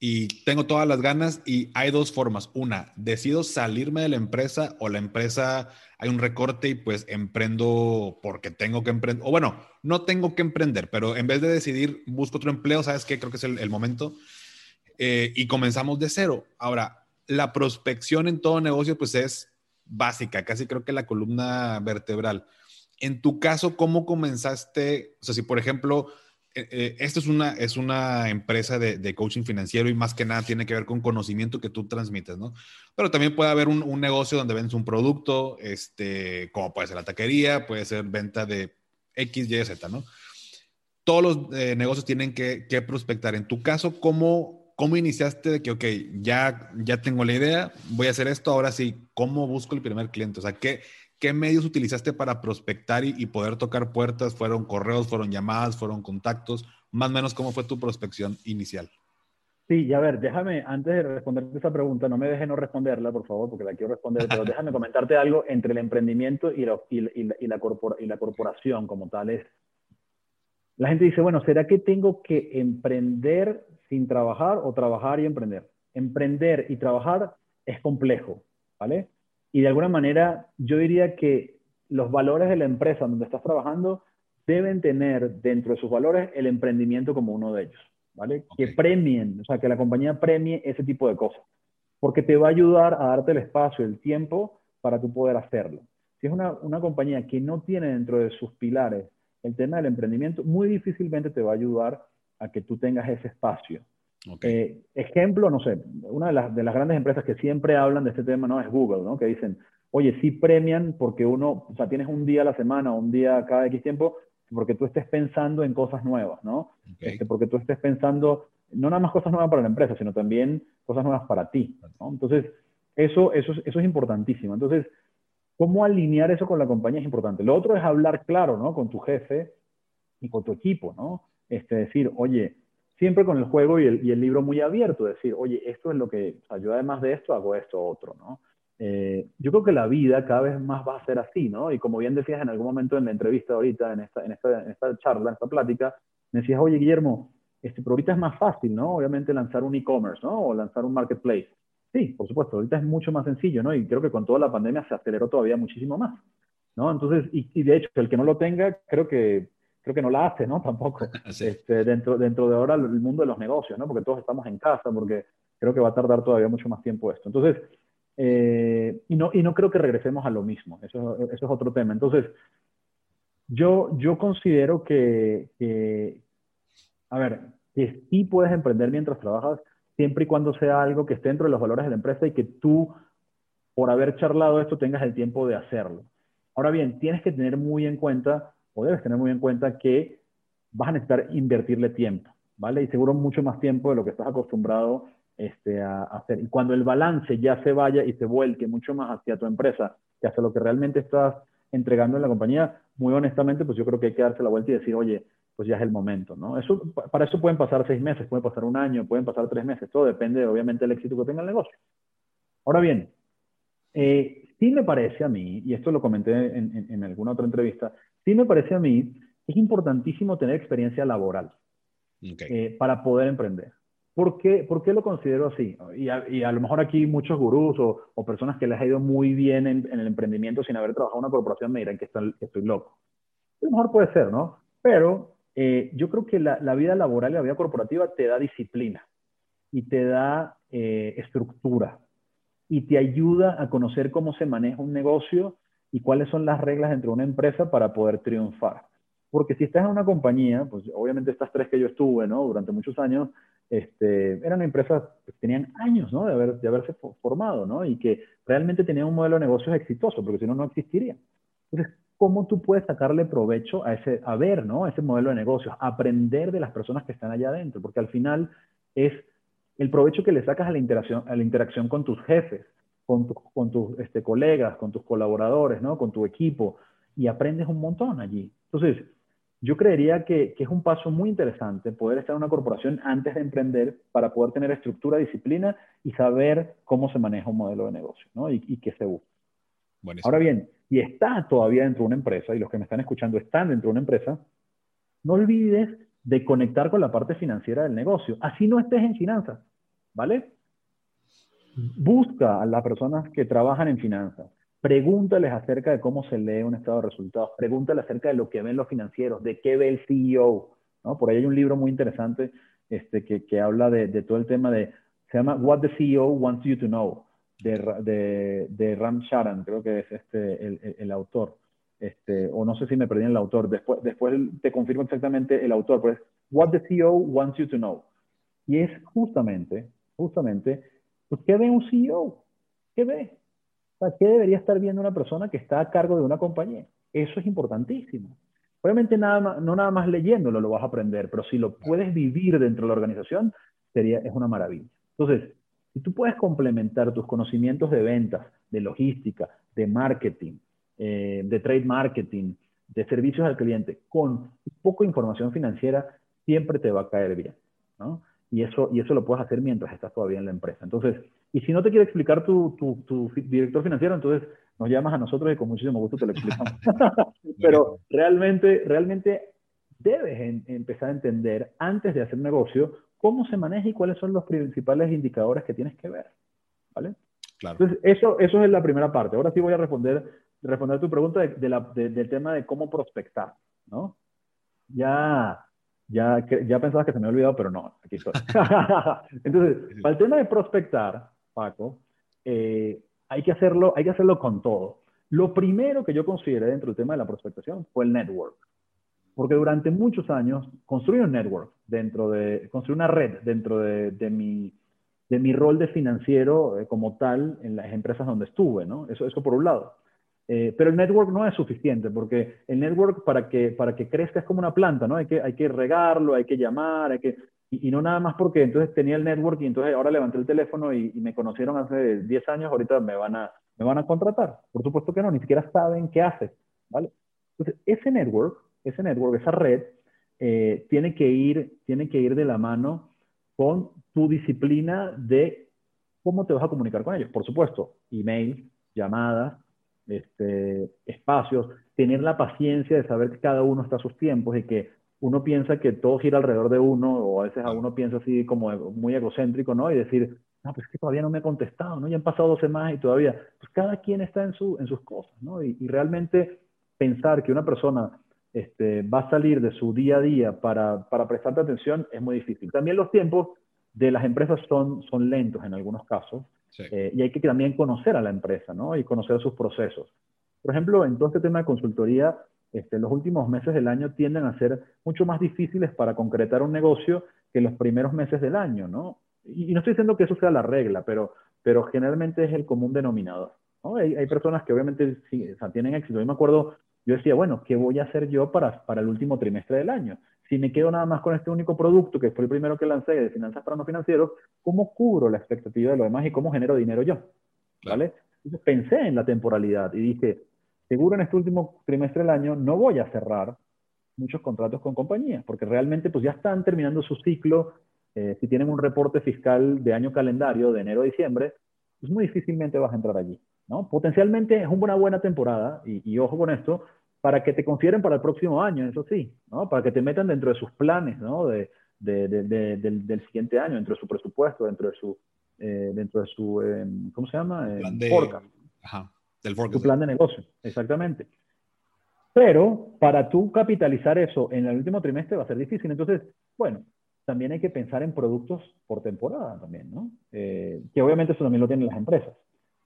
y tengo todas las ganas y hay dos formas. Una, decido salirme de la empresa o la empresa hay un recorte y pues emprendo porque tengo que emprender. O bueno, no tengo que emprender, pero en vez de decidir busco otro empleo, ¿sabes qué? Creo que es el, momento. Eh, y comenzamos de cero. Ahora, la prospección en todo negocio pues es básica, casi creo que la columna vertebral. En tu caso, ¿cómo comenzaste? O sea, si por ejemplo eh, eh, esto es una, es una empresa de, coaching financiero y más que nada tiene que ver con conocimiento que tú transmites, ¿no? Pero también puede haber un, negocio donde vendes un producto, este, como puede ser la taquería, puede ser venta de X, Y, Z, ¿no? Todos los eh, negocios tienen que, prospectar. En tu caso, ¿cómo, ¿cómo iniciaste de que, ok, ya, ya tengo la idea, voy a hacer esto, ahora sí, ¿cómo busco el primer cliente? O sea, ¿qué, ¿Qué medios utilizaste para prospectar y, poder tocar puertas? ¿Fueron correos, fueron llamadas, fueron contactos? Más o menos, ¿cómo fue tu prospección inicial? Sí, y a ver, déjame, antes de responderte esa pregunta, no me dejes no responderla, por favor, porque la quiero responder, pero déjame comentarte algo entre el emprendimiento y la, y, la, y, la y la corporación como tal. Es, la gente dice, bueno, ¿será que tengo que emprender sin trabajar o trabajar y emprender? Emprender y trabajar es complejo, ¿vale? Y de alguna manera yo diría que los valores de la empresa donde estás trabajando deben tener dentro de sus valores el emprendimiento como uno de ellos. ¿vale? Que premien, o sea, que la compañía premie ese tipo de cosas, porque te va a ayudar a darte el espacio, el tiempo para tú poder hacerlo. Si es una, una compañía que no tiene dentro de sus pilares el tema del emprendimiento, muy difícilmente te va a ayudar a que tú tengas ese espacio. Eh, ejemplo, no sé, una de las, de las, grandes empresas que siempre hablan de este tema ¿no? es Google, ¿no? que dicen, oye, sí premian porque uno, o sea, tienes un día a la semana, un día cada X tiempo porque tú estés pensando en cosas nuevas, ¿no? Este, porque tú estés pensando no nada más cosas nuevas para la empresa, sino también cosas nuevas para ti, ¿no? Entonces, eso, eso, eso es importantísimo. Entonces, cómo alinear eso con la compañía es importante. Lo otro es hablar claro, ¿no? Con tu jefe y con tu equipo, ¿no? Este, decir, oye, siempre con el juego y el, libro muy abierto, decir, oye, esto es lo que, o yo además de esto hago esto otro, ¿no? Eh, yo creo que la vida cada vez más va a ser así, ¿no? Y como bien decías en algún momento en la entrevista ahorita, en esta, en esta, en charla, en esta plática, me decías, oye, Guillermo, este, pero ahorita es más fácil, ¿no? Obviamente lanzar un e-commerce, ¿no? O lanzar un marketplace. Sí, por supuesto, ahorita es mucho más sencillo, ¿no? Y creo que con toda la pandemia se aceleró todavía muchísimo más, ¿no? Entonces, y de hecho, el que no lo tenga, creo que creo que no la hace, ¿no? Tampoco. Este, dentro, dentro de ahora el mundo de los negocios, ¿no? Porque todos estamos en casa, porque creo que va a tardar todavía mucho más tiempo esto. Entonces, eh, y, no, y no creo que regresemos a lo mismo, eso, eso es otro tema. Entonces, yo, yo considero que, que, a ver, que sí puedes emprender mientras trabajas, siempre y cuando sea algo que esté dentro de los valores de la empresa y que tú, por haber charlado esto, tengas el tiempo de hacerlo. Ahora bien, tienes que tener muy en cuenta, o debes tener muy en cuenta, que vas a necesitar invertirle tiempo, ¿vale? Y seguro mucho más tiempo de lo que estás acostumbrado este, a, hacer. Y cuando el balance ya se vaya y se vuelque mucho más hacia tu empresa que hacia lo que realmente estás entregando en la compañía, muy honestamente, pues yo creo que hay que darse la vuelta y decir, oye, pues ya es el momento, ¿no? Eso, para eso pueden pasar seis meses, puede pasar un año, pueden pasar tres meses, todo depende, obviamente, del éxito que tenga el negocio. Ahora bien, eh, sí me parece a mí, y esto lo comenté en, en, alguna otra entrevista, sí me parece a mí es importantísimo tener experiencia laboral eh, para poder emprender. ¿Por qué, ¿Por qué, lo considero así? Y a, y a, lo mejor aquí muchos gurús o, o, personas que les ha ido muy bien en, en, el emprendimiento sin haber trabajado en una corporación me dirán que estoy, que estoy loco. A lo mejor puede ser, ¿no? Pero eh, yo creo que la, la, vida laboral y la vida corporativa te da disciplina y te da eh, estructura y te ayuda a conocer cómo se maneja un negocio y cuáles son las reglas dentro de una empresa para poder triunfar. Porque si estás en una compañía, pues obviamente estas tres que yo estuve, ¿no? Durante muchos años, este, eran empresas que tenían años, ¿no? De, haber, de haberse formado, ¿no? Y que realmente tenían un modelo de negocios exitoso, porque si no, no existiría. Entonces, ¿cómo tú puedes sacarle provecho a ese, a ver, ¿no? Ese modelo de negocios, aprender de las personas que están allá adentro, porque al final es el provecho que le sacas a la interacción, a la interacción con tus jefes, con, tu, con tus este, colegas, con tus colaboradores, ¿no? Con tu equipo, y aprendes un montón allí. Entonces, yo creería que, que, es un paso muy interesante poder estar en una corporación antes de emprender para poder tener estructura, disciplina y saber cómo se maneja un modelo de negocio ¿no? y, y qué se busca. Ahora bien, si estás todavía dentro de una empresa y los que me están escuchando están dentro de una empresa, no olvides de conectar con la parte financiera del negocio. Así no estés en finanzas, ¿vale? Busca a las personas que trabajan en finanzas Pregúntales acerca de cómo se lee un estado de resultados, pregúntales acerca de lo que ven los financieros, de qué ve el CEO. ¿no? Por ahí hay un libro muy interesante este, que, habla de, todo el tema de, se llama What the CEO Wants You to Know, de, Ram Charan, creo que es este, el, autor. Este, o no sé si me perdí en el autor, después, después te confirmo exactamente el autor, pero es What the CEO Wants You to Know. Y es justamente, justamente, pues, ¿qué ve un CEO? ¿Qué ve? ¿qué debería estar viendo una persona que está a cargo de una compañía? Eso es importantísimo. Obviamente nada más, no nada más leyéndolo lo vas a aprender, pero si lo puedes vivir dentro de la organización, sería, es una maravilla. Entonces, si tú puedes complementar tus conocimientos de ventas, de logística, de marketing, eh, de trade marketing, de servicios al cliente, con poco información financiera, siempre te va a caer bien. ¿no? Y eso, y eso lo puedes hacer mientras estás todavía en la empresa. Entonces, y si no te quiere explicar tu, tu, tu director financiero, entonces nos llamas a nosotros y con muchísimo gusto te lo explicamos. Pero realmente, realmente debes empezar a entender antes de hacer negocio cómo se maneja y cuáles son los principales indicadores que tienes que ver. ¿Vale? Claro. Entonces, eso, eso es la primera parte. Ahora sí voy a responder, responder tu pregunta de, la, del tema de cómo prospectar, ¿no? Ya, ya, ya pensabas que se me había olvidado, pero no, aquí estoy. Entonces, para el tema de prospectar, Paco, eh, hay, que hacerlo, hay que hacerlo con todo. Lo primero que yo consideré dentro del tema de la prospectación fue el network. Porque durante muchos años construí un network dentro de, construí una red dentro de, de mi, de mi rol de financiero eh, como tal en las empresas donde estuve, ¿no? Eso, eso por un lado. Eh, pero el network no es suficiente, porque el network para que, para que crezca es como una planta, ¿no? Hay que, hay que regarlo, hay que llamar, hay que... Y, no nada más porque entonces tenía el network y entonces ahora levanté el teléfono y, me conocieron hace 10 años, ahorita me van, a, me van a contratar. Por supuesto que no, ni siquiera saben qué hace, ¿vale? Entonces, ese network, ese network, esa red, eh, tiene, que ir, tiene que ir de la mano con tu disciplina de cómo te vas a comunicar con ellos. Por supuesto, email, llamadas, este, espacios, tener la paciencia de saber que cada uno está a sus tiempos y que uno piensa que todo gira alrededor de uno, o a veces a uno piensa así como muy egocéntrico, ¿no? Y decir, no, pues es que todavía no me ha contestado, ¿no? Ya han pasado dos semanas y todavía, pues cada quien está en, su, en sus cosas, ¿no? Y, realmente pensar que una persona este, va a salir de su día a día para, para prestarte atención es muy difícil. También los tiempos de las empresas son, son lentos en algunos casos, eh, y hay que también conocer a la empresa, ¿no? Y conocer sus procesos. Por ejemplo, en todo este tema de consultoría, este, los últimos meses del año tienden a ser mucho más difíciles para concretar un negocio que los primeros meses del año, ¿no? Y, no estoy diciendo que eso sea la regla, pero, pero generalmente es el común denominador. ¿no? Hay, hay, personas que obviamente tienen éxito. Yo me acuerdo, yo decía, bueno, ¿qué voy a hacer yo para, para el último trimestre del año? Si me quedo nada más con este único producto, que fue el primero que lancé de finanzas para no financieros, ¿cómo cubro la expectativa de lo demás y cómo genero dinero yo? ¿Vale? Entonces pensé en la temporalidad y dije, seguro en este último trimestre del año no voy a cerrar muchos contratos con compañías, porque realmente pues ya están terminando su ciclo, eh, si tienen un reporte fiscal de año calendario de enero a diciembre, pues muy difícilmente vas a entrar allí. ¿no? Potencialmente es una buena temporada, y, y ojo con esto, para que te consideren para el próximo año, eso sí, ¿no? Para que te metan dentro de sus planes, ¿no? De, de, de, del, del, siguiente año, dentro de su presupuesto, dentro de su, eh, dentro de su eh, ¿cómo se llama? Eh, plan de, forecast. Ajá, del forecast. Su plan de negocio, exactamente. Pero para tú capitalizar eso en el último trimestre va a ser difícil. Entonces, bueno, también hay que pensar en productos por temporada también, ¿no? Eh, que obviamente eso también lo tienen las empresas.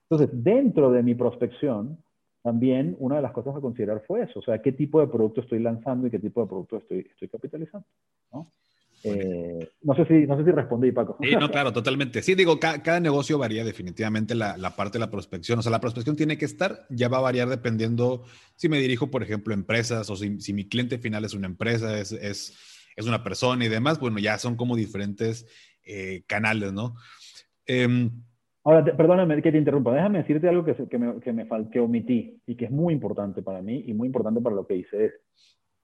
Entonces, dentro de mi prospección, también una de las cosas a considerar fue eso, o sea, qué tipo de producto estoy lanzando y qué tipo de producto estoy, estoy capitalizando. ¿no? Eh, no, sé si, no sé si respondí, Paco. Sí, no, claro, totalmente. Sí, digo, cada, negocio varía definitivamente la, la, parte de la prospección. O sea, la prospección tiene que estar, ya va a variar dependiendo si me dirijo, por ejemplo, a empresas o si, si mi cliente final es una empresa, es, es, es, una persona y demás. Bueno, ya son como diferentes eh, canales, ¿no? Eh, Ahora, perdóname que te interrumpa, déjame decirte algo que, me, que, me que omití y que es muy importante para mí y muy importante para lo que hice. Es,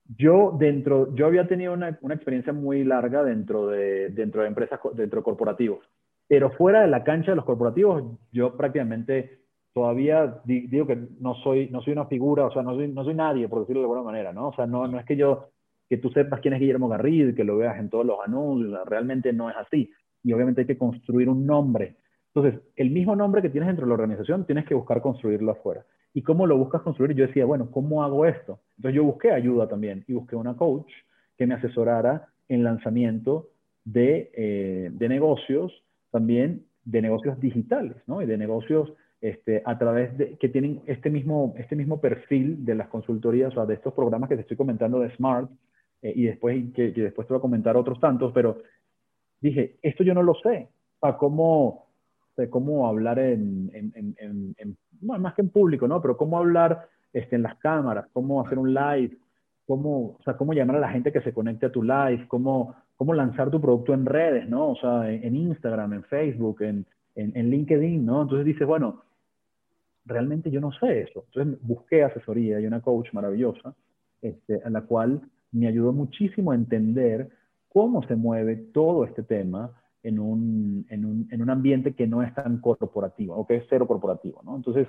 yo, dentro, yo había tenido una, experiencia muy larga dentro de, empresas, dentro de corporativos, pero fuera de la cancha de los corporativos, yo prácticamente todavía digo que no soy, no soy una figura, o sea, no soy, no soy nadie, por decirlo de alguna manera, ¿no? O sea, no, no es que yo, que tú sepas quién es Guillermo Garrido que lo veas en todos los anuncios, realmente no es así. Y obviamente hay que construir un nombre entonces, el mismo nombre que tienes dentro de la organización, tienes que buscar construirlo afuera. ¿Y cómo lo buscas construir? Yo decía, bueno, ¿cómo hago esto? Entonces yo busqué ayuda también y busqué una coach que me asesorara en lanzamiento de, eh, de negocios, también de negocios digitales, ¿no? Y de negocios este, a través de, que tienen este mismo, este mismo perfil de las consultorías, o sea, de estos programas que te estoy comentando de Smart, eh, y después, que, que, después te voy a comentar otros tantos, pero dije, esto yo no lo sé, a cómo de cómo hablar en, en, en, más que en público, ¿no? Pero cómo hablar este, en las cámaras, cómo hacer un live, cómo, o sea, cómo llamar a la gente que se conecte a tu live, cómo, cómo lanzar tu producto en redes, ¿no? O sea, en, Instagram, en Facebook, en, en, LinkedIn, ¿no? Entonces dices, bueno, realmente yo no sé eso. Entonces busqué asesoría y una coach maravillosa, este, a la cual me ayudó muchísimo a entender cómo se mueve todo este tema en un, en un, en un ambiente que no es tan corporativo o que es cero corporativo, ¿no? Entonces,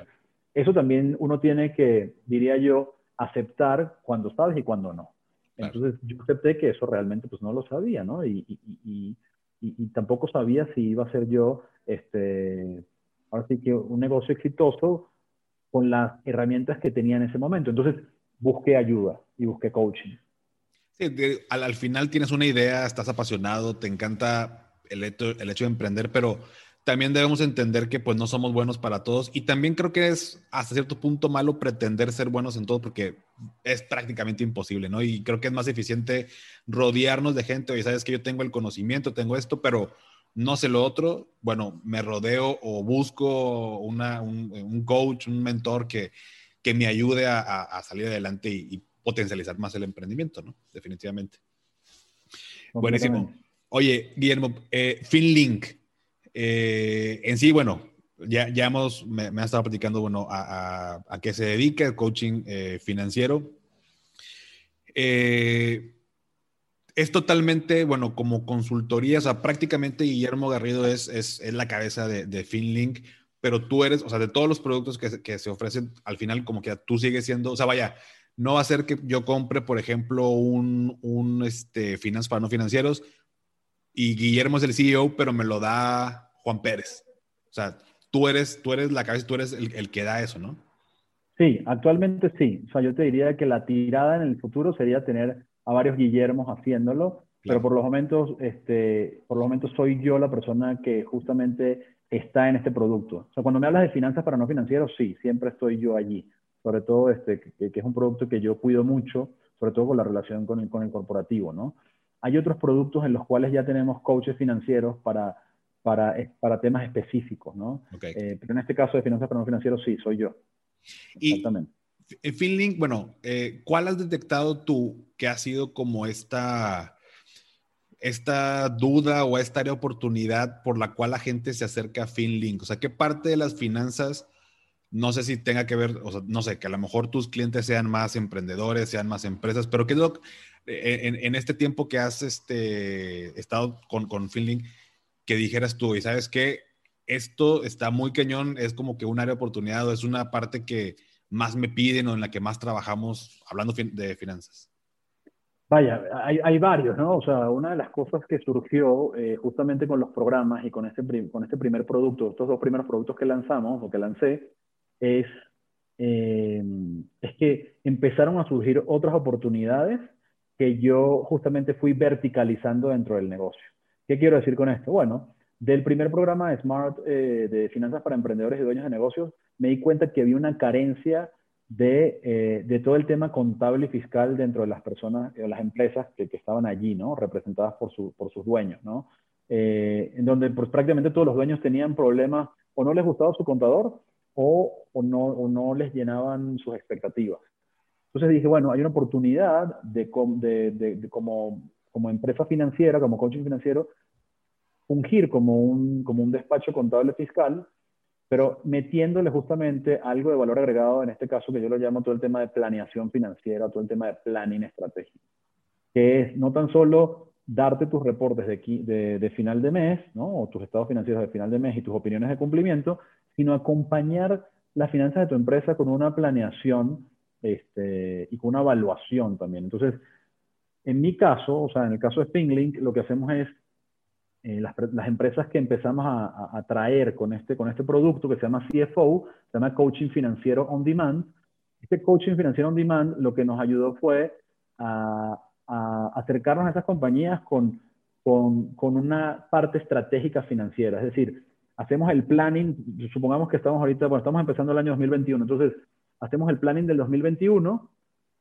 eso también uno tiene que, diría yo, aceptar cuando sabes y cuando no. Entonces, yo acepté que eso realmente pues no lo sabía, ¿no? Y, y, y, y, tampoco sabía si iba a ser yo, este, ahora sí que un negocio exitoso con las herramientas que tenía en ese momento. Entonces, busqué ayuda y busqué coaching. Sí, al, al, final tienes una idea, estás apasionado, te encanta el hecho, el hecho de emprender, pero también debemos entender que pues no somos buenos para todos y también creo que es hasta cierto punto malo pretender ser buenos en todo porque es prácticamente imposible, ¿no? Y creo que es más eficiente rodearnos de gente, oye, sabes que yo tengo el conocimiento, tengo esto, pero no sé lo otro, bueno, me rodeo o busco un, coach, un mentor que, que me ayude a, salir adelante y, potencializar más el emprendimiento, ¿no? Definitivamente. Buenísimo. Oye, Guillermo, eh, FinLink, eh, en sí, bueno, ya, ya hemos, me, ha estado platicando, bueno, a, a, qué se dedica el coaching eh, financiero. Es totalmente, bueno, como consultoría, o sea, prácticamente Guillermo Garrido es, es, es la cabeza de, de, FinLink, pero tú eres, o sea, de todos los productos que, que, se ofrecen, al final como que tú sigues siendo, o sea, vaya, no va a ser que yo compre, por ejemplo, un, un este, Finance para no financieros y Guillermo es el CEO, pero me lo da Juan Pérez. O sea, tú eres, tú eres la cabeza, tú eres el, que da eso, ¿no? Sí, actualmente sí. O sea, yo te diría que la tirada en el futuro sería tener a varios Guillermos haciéndolo, pero por los momentos, este, por los momentos soy yo la persona que justamente está en este producto. O sea, cuando me hablas de finanzas para no financieros, sí, siempre estoy yo allí. Sobre todo este, que, es un producto que yo cuido mucho, sobre todo con la relación con el, con el corporativo, ¿no? Hay otros productos en los cuales ya tenemos coaches financieros para para, para temas específicos, ¿no? Eh, pero en este caso de finanzas para no financieros, sí, soy yo. Exactamente. Y FinLink, bueno, eh, ¿cuál has detectado tú que ha sido como esta, esta duda o esta área de oportunidad por la cual la gente se acerca a FinLink? O sea, ¿qué parte de las finanzas, no sé si tenga que ver, o sea, no sé, que a lo mejor tus clientes sean más emprendedores, sean más empresas, pero ¿qué es lo, en, en este tiempo que has este, estado con, con FinLink, que dijeras tú, y sabes que esto está muy cañón, es como que un área de oportunidad o es una parte que más me piden o en la que más trabajamos hablando de finanzas? Vaya, hay, hay, varios, ¿no? O sea, una de las cosas que surgió eh, justamente con los programas y con este, con este primer producto, estos dos primeros productos que lanzamos o que lancé, es, eh, es que empezaron a surgir otras oportunidades que yo justamente fui verticalizando dentro del negocio. ¿Qué quiero decir con esto? Bueno, del primer programa de Smart eh, de finanzas para emprendedores y dueños de negocios, me di cuenta que había una carencia de, eh, de todo el tema contable y fiscal dentro de las personas o las empresas que, que, estaban allí, ¿no? Representadas por, su, por sus dueños, ¿no? En donde pues, prácticamente todos los dueños tenían problemas o no les gustaba su contador o, o, no, o no les llenaban sus expectativas. Entonces dije, bueno, hay una oportunidad de, de, de, de como como empresa financiera, como coaching financiero, fungir como un, como un despacho contable fiscal, pero metiéndole justamente algo de valor agregado, en este caso que yo lo llamo todo el tema de planeación financiera, todo el tema de planning estratégico, que es no tan solo darte tus reportes de, de, final de mes, ¿no? o tus estados financieros de final de mes y tus opiniones de cumplimiento, sino acompañar las finanzas de tu empresa con una planeación este, y con una evaluación también. Entonces, en mi caso, o sea, en el caso de Spinglink, lo que hacemos es eh, las, las, empresas que empezamos a, a, traer con este, con este producto que se llama CFO, se llama Coaching Financiero On Demand. Este Coaching Financiero On Demand lo que nos ayudó fue a, a acercarnos a esas compañías con, con, con, una parte estratégica financiera. Es decir, hacemos el planning, supongamos que estamos ahorita, bueno, estamos empezando el año 2021, entonces hacemos el planning del 2021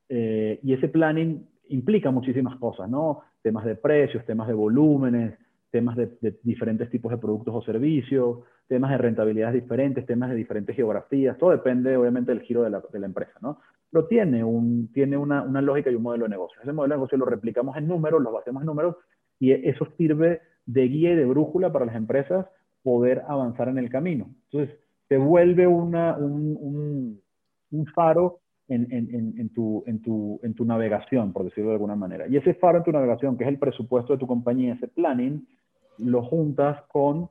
eh, y ese planning implica muchísimas cosas, ¿no? Temas de precios, temas de volúmenes, temas de, diferentes tipos de productos o servicios, temas de rentabilidad diferentes, temas de diferentes geografías, todo depende obviamente del giro de la, empresa, ¿no? Pero tiene, tiene una, lógica y un modelo de negocio. Ese modelo de negocio lo replicamos en números, lo basamos en números y eso sirve de guía y de brújula para las empresas poder avanzar en el camino. Entonces, se vuelve una, un, un, un faro en, en, en, tu, tu, en tu navegación, por decirlo de alguna manera. Y ese faro en tu navegación, que es el presupuesto de tu compañía, ese planning, lo juntas con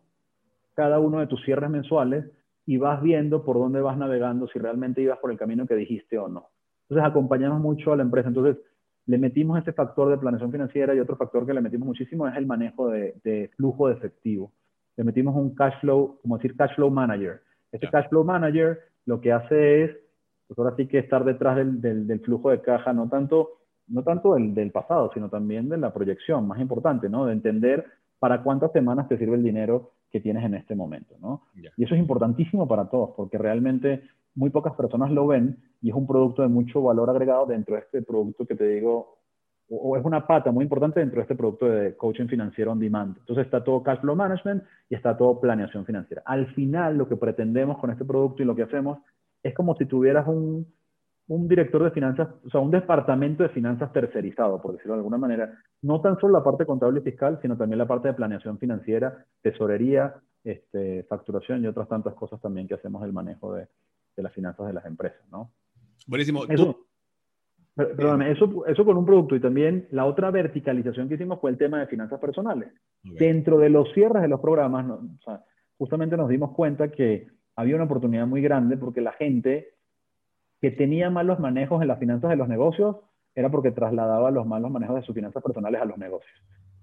cada uno de tus cierres mensuales y vas viendo por dónde vas navegando, si realmente ibas por el camino que dijiste o no. Entonces acompañamos mucho a la empresa. Entonces le metimos este factor de planeación financiera y otro factor que le metimos muchísimo es el manejo de, flujo de efectivo. Le metimos un cash flow, como decir, cash flow manager. Este cash flow manager lo que hace es, pues ahora sí que estar detrás del, del, flujo de caja, no tanto, no tanto del, del, pasado, sino también de la proyección, más importante, ¿no? De entender para cuántas semanas te sirve el dinero que tienes en este momento, ¿no? Y eso es importantísimo para todos, porque realmente muy pocas personas lo ven y es un producto de mucho valor agregado dentro de este producto que te digo, o, es una pata muy importante dentro de este producto de coaching financiero on demand. Entonces está todo cash flow management y está todo planeación financiera. Al final, lo que pretendemos con este producto y lo que hacemos es como si tuvieras un, un director de finanzas, o sea, un departamento de finanzas tercerizado, por decirlo de alguna manera. No tan solo la parte contable y fiscal, sino también la parte de planeación financiera, tesorería, este, facturación y otras tantas cosas también que hacemos del manejo de, de las finanzas de las empresas, ¿no? Buenísimo. Eso, perdóname, eso, eso con un producto y también la otra verticalización que hicimos fue el tema de finanzas personales. Dentro de los cierres de los programas, o sea, justamente nos dimos cuenta que había una oportunidad muy grande porque la gente que tenía malos manejos en las finanzas de los negocios era porque trasladaba los malos manejos de sus finanzas personales a los negocios.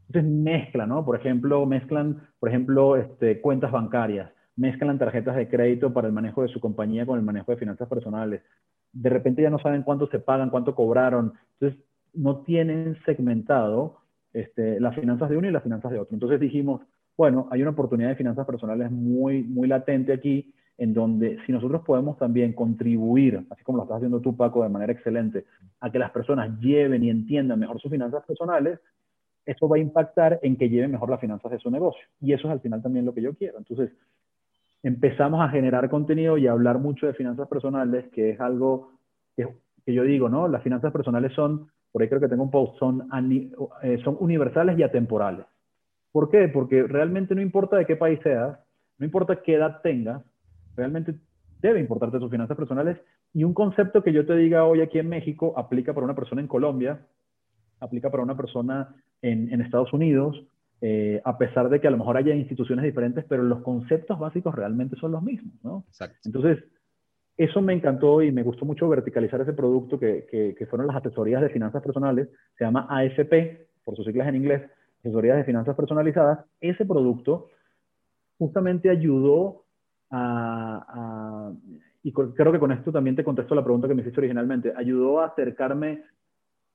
Entonces mezclan, ¿no? Por ejemplo, mezclan, por ejemplo, este, cuentas bancarias, mezclan tarjetas de crédito para el manejo de su compañía con el manejo de finanzas personales. De repente ya no saben cuánto se pagan, cuánto cobraron. Entonces no tienen segmentado este, las finanzas de uno y las finanzas de otro. Entonces dijimos, bueno, hay una oportunidad de finanzas personales muy, muy latente aquí en donde si nosotros podemos también contribuir, así como lo estás haciendo tú, Paco, de manera excelente, a que las personas lleven y entiendan mejor sus finanzas personales, eso va a impactar en que lleven mejor las finanzas de su negocio. Y eso es al final también lo que yo quiero. Entonces, empezamos a generar contenido y a hablar mucho de finanzas personales, que es algo que, yo digo, ¿no? Las finanzas personales son, por ahí creo que tengo un post, son, eh, son universales y atemporales. ¿Por qué? Porque realmente no importa de qué país seas, no importa qué edad tengas, realmente debe importarte tus finanzas personales. Y un concepto que yo te diga hoy aquí en México aplica para una persona en Colombia, aplica para una persona en, Estados Unidos, eh, a pesar de que a lo mejor haya instituciones diferentes, pero los conceptos básicos realmente son los mismos, ¿no? Entonces, eso me encantó y me gustó mucho verticalizar ese producto que, que, fueron las asesorías de finanzas personales, se llama AFP, por sus siglas en inglés, asesorías de finanzas personalizadas. Ese producto justamente ayudó y creo que con esto también te contesto la pregunta que me hiciste originalmente, ayudó a acercarme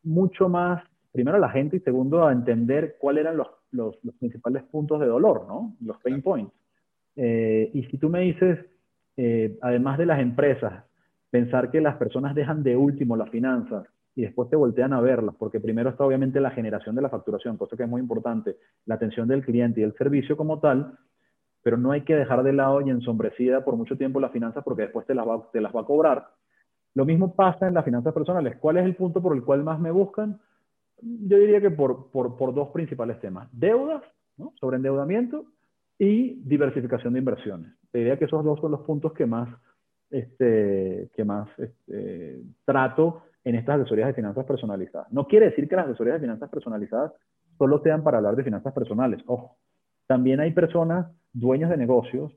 mucho más, primero a la gente y segundo a entender cuáles eran los, los, principales puntos de dolor, ¿no? Los pain points. Eh, y si tú me dices, eh, además de las empresas, pensar que las personas dejan de último las finanzas y después te voltean a verlas, porque primero está obviamente la generación de la facturación, cosa que es muy importante, la atención del cliente y el servicio como tal, pero no hay que dejar de lado y ensombrecida por mucho tiempo las finanzas porque después te las, va, te las va a cobrar. Lo mismo pasa en las finanzas personales. ¿Cuál es el punto por el cual más me buscan? Yo diría que por, por, por dos principales temas. Deudas, ¿no? sobreendeudamiento y diversificación de inversiones. Te diría que esos dos son los puntos que más, este, que más este, trato en estas asesorías de finanzas personalizadas. No quiere decir que las asesorías de finanzas personalizadas solo sean para hablar de finanzas personales. Ojo, también hay personas, dueños de negocios,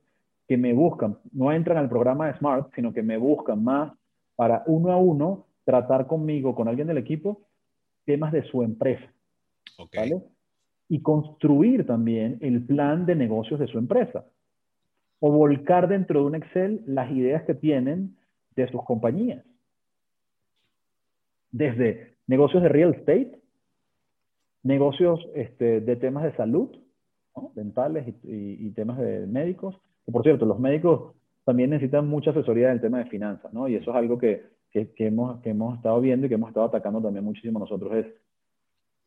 que me buscan, no entran al programa de Smart, sino que me buscan más para uno a uno tratar conmigo, con alguien del equipo, temas de su empresa. ¿vale? Y construir también el plan de negocios de su empresa. O volcar dentro de un Excel las ideas que tienen de sus compañías. Desde negocios de real estate, negocios este, de temas de salud, dentales y, temas de médicos. Que por cierto, los médicos también necesitan mucha asesoría en el tema de finanzas, ¿no? Y eso es algo que, que, hemos, que hemos estado viendo y que hemos estado atacando también muchísimo nosotros, es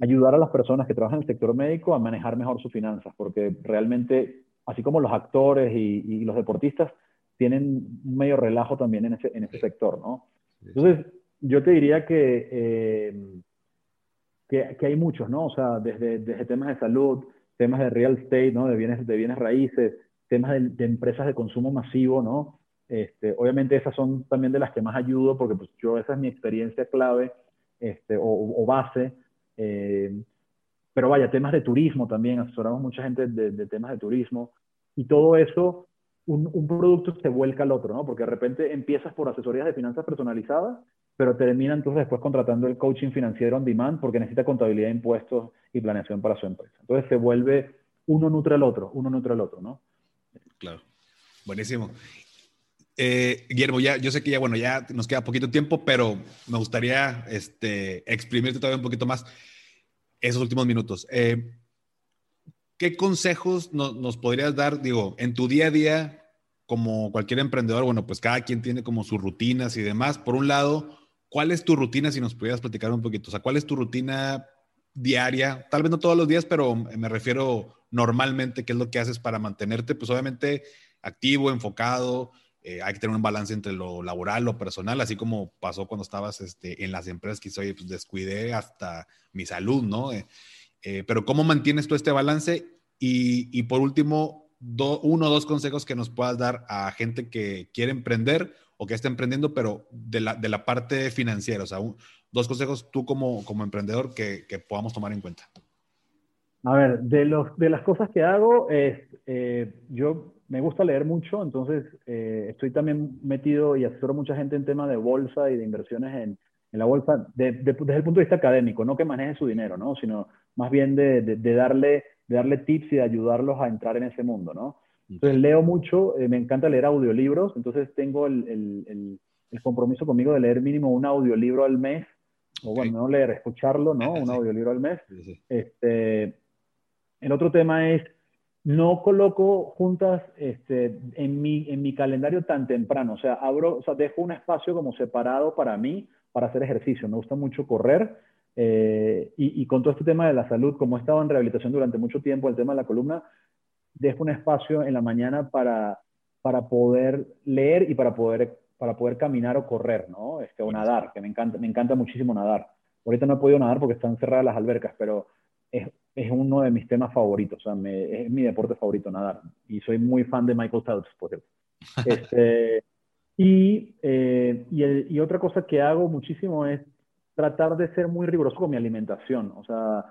ayudar a las personas que trabajan en el sector médico a manejar mejor sus finanzas, porque realmente, así como los actores y, los deportistas, tienen un medio relajo también en ese, en ese sector, ¿no? Entonces, yo te diría que, eh, que, que, hay muchos, ¿no? O sea, desde, desde temas de salud, temas de real estate, ¿no? de, bienes, de bienes raíces, temas de, empresas de consumo masivo, ¿no? Este, obviamente esas son también de las que más ayudo porque pues, yo esa es mi experiencia clave este, o, base. Eh, pero vaya, temas de turismo también, asesoramos mucha gente de, temas de turismo y todo eso, un, un, producto se vuelca al otro, ¿no? Porque de repente empiezas por asesorías de finanzas personalizadas, pero termina entonces después contratando el coaching financiero on demand porque necesita contabilidad de impuestos y planeación para su empresa. Entonces se vuelve uno nutre al otro, uno nutre al otro, ¿no? Claro. Buenísimo. Eh, Guillermo, ya, yo sé que ya, bueno, ya nos queda poquito tiempo, pero me gustaría este, exprimirte todavía un poquito más esos últimos minutos. Eh, ¿Qué consejos nos podrías dar, digo, en tu día a día, como cualquier emprendedor? Bueno, pues cada quien tiene como sus rutinas y demás. Por un lado, ¿cuál es tu rutina? Si nos pudieras platicar un poquito, o sea, ¿cuál es tu rutina diaria? Tal vez no todos los días, pero me refiero normalmente, ¿qué es lo que haces para mantenerte, pues obviamente activo, enfocado? Eh, hay que tener un balance entre lo laboral, lo personal, así como pasó cuando estabas este, en las empresas que pues descuidé hasta mi salud, ¿no? Eh, eh, pero ¿cómo mantienes tú este balance? Y, por último, uno o dos consejos que nos puedas dar a gente que quiere emprender o que está emprendiendo, pero de la, de la parte financiera, o sea, dos consejos tú como, como emprendedor que, que, podamos tomar en cuenta. A ver, de, los, de las cosas que hago es, yo me gusta leer mucho, entonces eh, estoy también metido y asesoro a mucha gente en tema de bolsa y de inversiones en, en la bolsa desde el punto de vista académico, no que maneje su dinero, ¿no? sino más bien de, de, darle, de darle tips y de ayudarlos a entrar en ese mundo. ¿no? Entonces leo mucho, eh, me encanta leer audiolibros, entonces tengo el, el, el, compromiso conmigo de leer mínimo un audiolibro al mes, o bueno, no leer, escucharlo, ¿no? Un audiolibro al mes. Este, el otro tema es no coloco juntas este, en, mi, en mi calendario tan temprano. O sea, abro, o sea, dejo un espacio como separado para mí para hacer ejercicio. Me gusta mucho correr. Eh, y, con todo este tema de la salud, como he estado en rehabilitación durante mucho tiempo, el tema de la columna, dejo un espacio en la mañana para, para poder leer y para poder, para poder caminar o correr, ¿no? Este, o nadar, que me encanta, me encanta muchísimo nadar. Ahorita no he podido nadar porque están cerradas las albercas, pero es, es uno de mis temas favoritos, o sea, me, es mi deporte favorito nadar. Y soy muy fan de Michael Phelps, por cierto. Este, y, eh, y, y, otra cosa que hago muchísimo es tratar de ser muy riguroso con mi alimentación. O sea,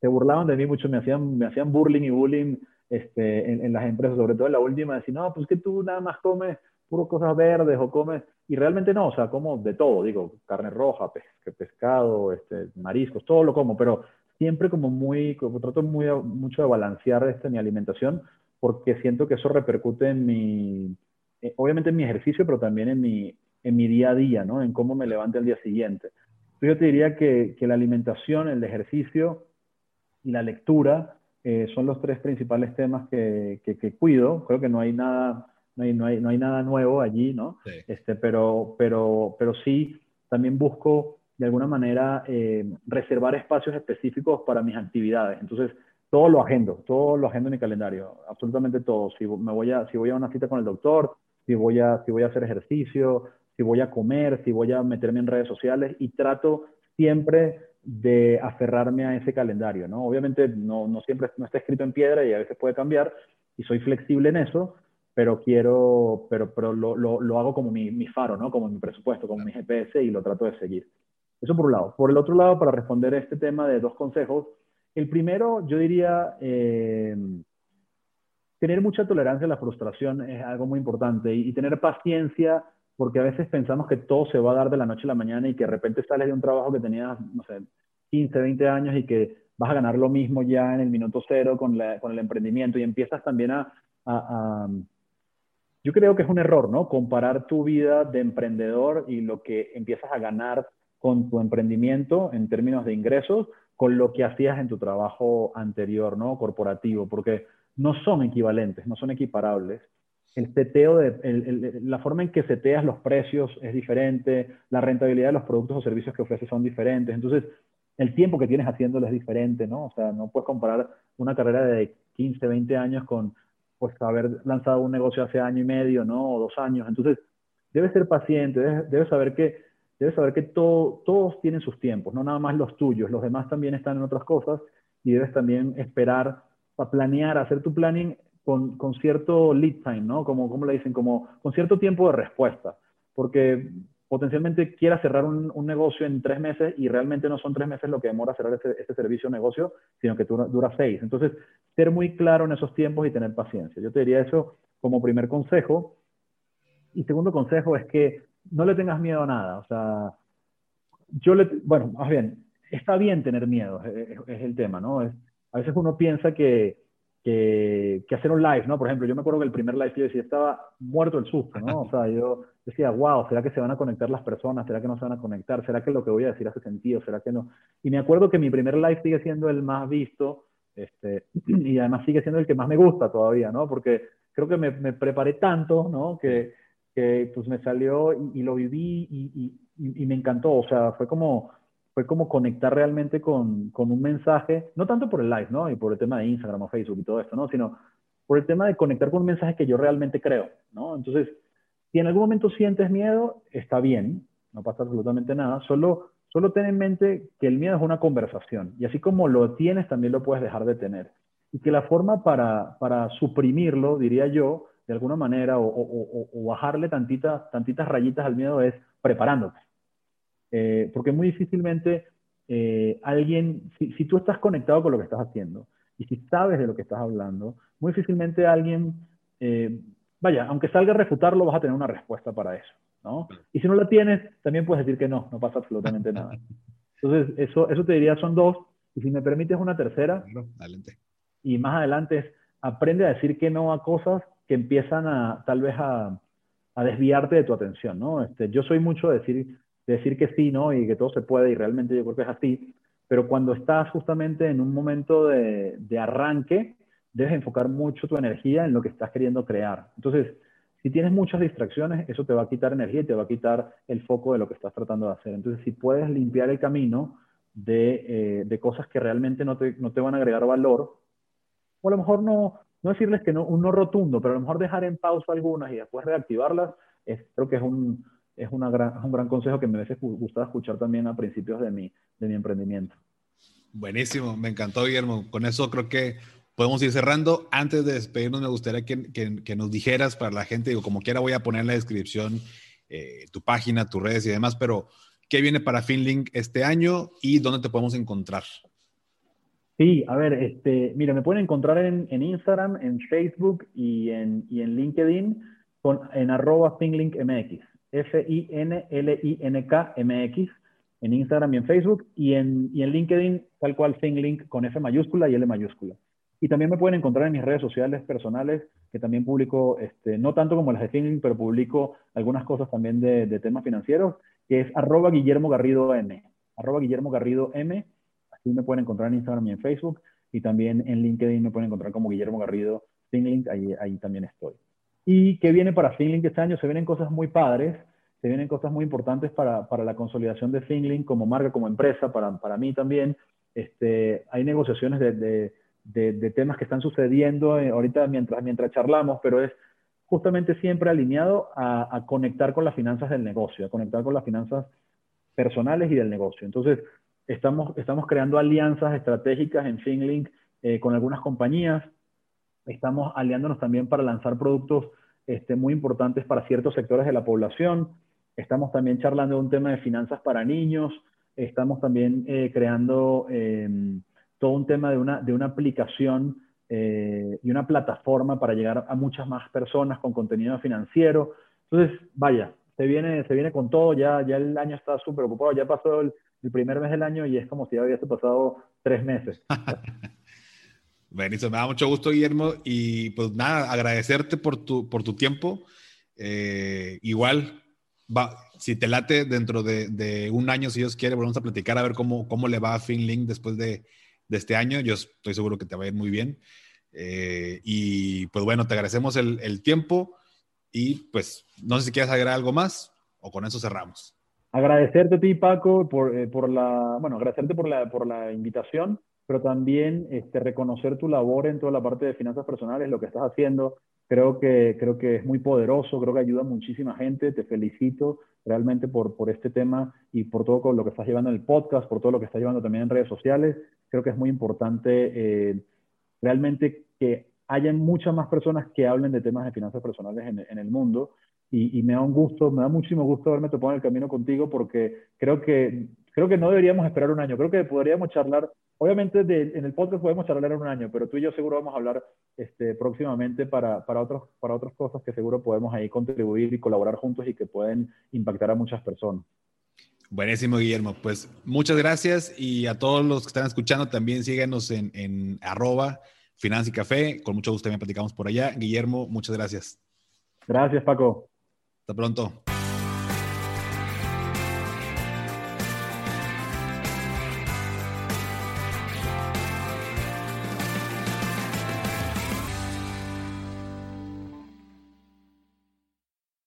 se burlaban de mí mucho, me hacían, me hacían burling y bullying este, en, en, las empresas, sobre todo en la última, decir, no, pues que tú nada más comes puro cosas verdes o comes, y realmente no, o sea, como de todo, digo, carne roja, pescado, este, mariscos, todo lo como, pero siempre como muy, como trato muy, mucho de balancear este, mi alimentación, porque siento que eso repercute en mi, eh, obviamente en mi ejercicio, pero también en mi, en mi día a día, ¿no? En cómo me levante el día siguiente. Entonces yo te diría que, que la alimentación, el ejercicio y la lectura eh, son los tres principales temas que, que, cuido. Creo que no hay nada, no hay, no hay, no hay nada nuevo allí, ¿no? Este, pero, pero, pero sí, también busco de alguna manera eh, reservar espacios específicos para mis actividades. Entonces, todo lo agendo, todo lo agendo en mi calendario, absolutamente todo. Si, me voy a, si voy a una cita con el doctor, si voy, a, si voy a hacer ejercicio, si voy a comer, si voy a meterme en redes sociales y trato siempre de aferrarme a ese calendario, ¿no? Obviamente no, no siempre no está escrito en piedra y a veces puede cambiar y soy flexible en eso, pero quiero, pero, pero lo, lo, lo hago como mi, mi, faro, ¿no? Como mi presupuesto, como mi GPS y lo trato de seguir. Eso por un lado. Por el otro lado, para responder a este tema de dos consejos, el primero, yo diría, eh, tener mucha tolerancia a la frustración es algo muy importante y, tener paciencia, porque a veces pensamos que todo se va a dar de la noche a la mañana y que de repente sales de un trabajo que tenías, no sé, 15, 20 años y que vas a ganar lo mismo ya en el minuto cero con, con el emprendimiento y empiezas también a, a, Yo creo que es un error, ¿no? Comparar tu vida de emprendedor y lo que empiezas a ganar con tu emprendimiento en términos de ingresos con lo que hacías en tu trabajo anterior, ¿no? Corporativo, porque no son equivalentes, no son equiparables. El seteo, de, la forma en que seteas los precios es diferente, la rentabilidad de los productos o servicios que ofreces son diferentes. Entonces, el tiempo que tienes haciéndolo es diferente, ¿no? O sea, no puedes comparar una carrera de 15, 20 años con, pues, haber lanzado un negocio hace año y medio, ¿no? O dos años. Entonces, debes ser paciente, debes saber que debes saber que todos tienen sus tiempos, no nada más los tuyos, los demás también están en otras cosas y debes también esperar a planear, hacer tu planning con, con, cierto lead time, ¿no? Como, como le dicen, como con cierto tiempo de respuesta, porque potencialmente quiera cerrar un, un, negocio en tres meses y realmente no son tres meses lo que demora cerrar ese, ese servicio o negocio, sino que dura, dura seis. Entonces, ser muy claro en esos tiempos y tener paciencia. Yo te diría eso como primer consejo. Y segundo consejo es que no le tengas miedo a nada. O sea, yo le, bueno, más bien, está bien tener miedo, es, es el tema, ¿no? Es, a veces uno piensa que, que, que, hacer un live, ¿no? Por ejemplo, yo me acuerdo que el primer live yo decía, estaba muerto el susto, ¿no? O sea, yo decía, wow, ¿será que se van a conectar las personas? ¿Será que no se van a conectar? ¿Será que lo que voy a decir hace sentido? ¿Será que no? Y me acuerdo que mi primer live sigue siendo el más visto, este, y además sigue siendo el que más me gusta todavía, ¿no? Porque creo que me, me preparé tanto, ¿no? Que, que pues me salió y, y lo viví y, y, y, me encantó, o sea, fue como fue como conectar realmente con, con, un mensaje, no tanto por el live, ¿no? Y por el tema de Instagram o Facebook y todo esto, ¿no? Sino por el tema de conectar con un mensaje que yo realmente creo, ¿no? Entonces, si en algún momento sientes miedo, está bien, no pasa absolutamente nada, solo, solo ten en mente que el miedo es una conversación y así como lo tienes, también lo puedes dejar de tener. Y que la forma para, para suprimirlo, diría yo, de alguna manera, o, o, o bajarle tantitas, tantitas rayitas al miedo es preparándote. Eh, porque muy difícilmente eh, alguien, si, si, tú estás conectado con lo que estás haciendo y si sabes de lo que estás hablando, muy difícilmente alguien, eh, vaya, aunque salga a refutarlo, vas a tener una respuesta para eso, ¿no? Y si no la tienes, también puedes decir que no, no pasa absolutamente nada. Entonces, eso, eso te diría son dos. Y si me permites una tercera, adelante. y más adelante es, aprende a decir que no a cosas que empiezan a, tal vez a, desviarte de tu atención, ¿no? Este, yo soy mucho de decir, decir que sí, ¿no? Y que todo se puede, y realmente yo creo que es así. Pero cuando estás justamente en un momento de, de arranque, debes enfocar mucho tu energía en lo que estás queriendo crear. Entonces, si tienes muchas distracciones, eso te va a quitar energía y te va a quitar el foco de lo que estás tratando de hacer. Entonces, si puedes limpiar el camino de, eh, de cosas que realmente no te, no te, van a agregar valor, o a lo mejor no, no decirles que no, un no rotundo, pero a lo mejor dejar en pausa algunas y después reactivarlas, creo que es un, es, una gran, es un gran consejo que me hubiese gustado escuchar también a principios de mi, de mi emprendimiento. Buenísimo, me encantó Guillermo. Con eso creo que podemos ir cerrando. Antes de despedirnos, me gustaría que, que, que nos dijeras para la gente, digo, como quiera voy a poner en la descripción eh, tu página, tus redes y demás, pero ¿qué viene para Finlink este año y dónde te podemos encontrar? Sí, a ver, este, mira, me pueden encontrar en, en Instagram, en Facebook y en, y en LinkedIn con, en arroba FinlinkMX. F-I-N-L-I-N-K-M-X, en Instagram y en Facebook, y en, y en LinkedIn, tal cual ThinkLink con F mayúscula y L mayúscula. Y también me pueden encontrar en mis redes sociales personales, que también publico, este, no tanto como las de ThinkLink, pero publico algunas cosas también de, de temas financieros, que es arroba Guillermo Garrido M. Arroba Guillermo Garrido M. Así me pueden encontrar en Instagram y en Facebook. Y también en LinkedIn me pueden encontrar como Guillermo Garrido ThinkLink, ahí, ahí también estoy. ¿Y qué viene para Finlink este año? Se vienen cosas muy padres, se vienen cosas muy importantes para, para la consolidación de Finlink como marca, como empresa, para, para mí también. Este, hay negociaciones de, de, temas que están sucediendo eh, ahorita mientras, mientras charlamos, pero es justamente siempre alineado a, conectar con las finanzas del negocio, a conectar con las finanzas personales y del negocio. Entonces, estamos, estamos creando alianzas estratégicas en Finlink eh, con algunas compañías, Estamos aliándonos también para lanzar productos este, muy importantes para ciertos sectores de la población. Estamos también charlando de un tema de finanzas para niños. Estamos también eh, creando eh, todo un tema de una, de una aplicación eh, y una plataforma para llegar a muchas más personas con contenido financiero. Entonces, vaya, se viene, se viene con todo. Ya, ya el año está súper ocupado. Ya pasó el, el primer mes del año y es como si ya hubiese pasado tres meses. Benito, me da mucho gusto, Guillermo. Y pues nada, agradecerte por tu, por tu tiempo. Eh, igual, va, si te late dentro de, de, un año, si Dios quiere, volvemos a platicar a ver cómo, cómo le va a FinLink después de, de este año. Yo estoy seguro que te va a ir muy bien. Eh, y pues bueno, te agradecemos el, el, tiempo y pues no sé si quieres agregar algo más o con eso cerramos. Agradecerte a ti, Paco, por, eh, por la, bueno, agradecerte por la, por la invitación pero también este, reconocer tu labor en toda la parte de finanzas personales, lo que estás haciendo. Creo que, creo que es muy poderoso, creo que ayuda a muchísima gente. Te felicito realmente por, por este tema y por todo lo que estás llevando en el podcast, por todo lo que estás llevando también en redes sociales. Creo que es muy importante eh, realmente que haya muchas más personas que hablen de temas de finanzas personales en, el mundo. Y, me da un gusto, me da muchísimo gusto haberme topado en el camino contigo porque creo que, creo que no deberíamos esperar un año. Creo que podríamos charlar, obviamente en el podcast podemos charlar en un año, pero tú y yo seguro vamos a hablar este, próximamente para, para, otros, para otras cosas que seguro podemos ahí contribuir y colaborar juntos y que pueden impactar a muchas personas. Buenísimo, Guillermo. Pues muchas gracias y a todos los que están escuchando también síganos en, en arroba Finanza y Café. Con mucho gusto también platicamos por allá. Guillermo, muchas gracias. Gracias, Paco. Hasta pronto.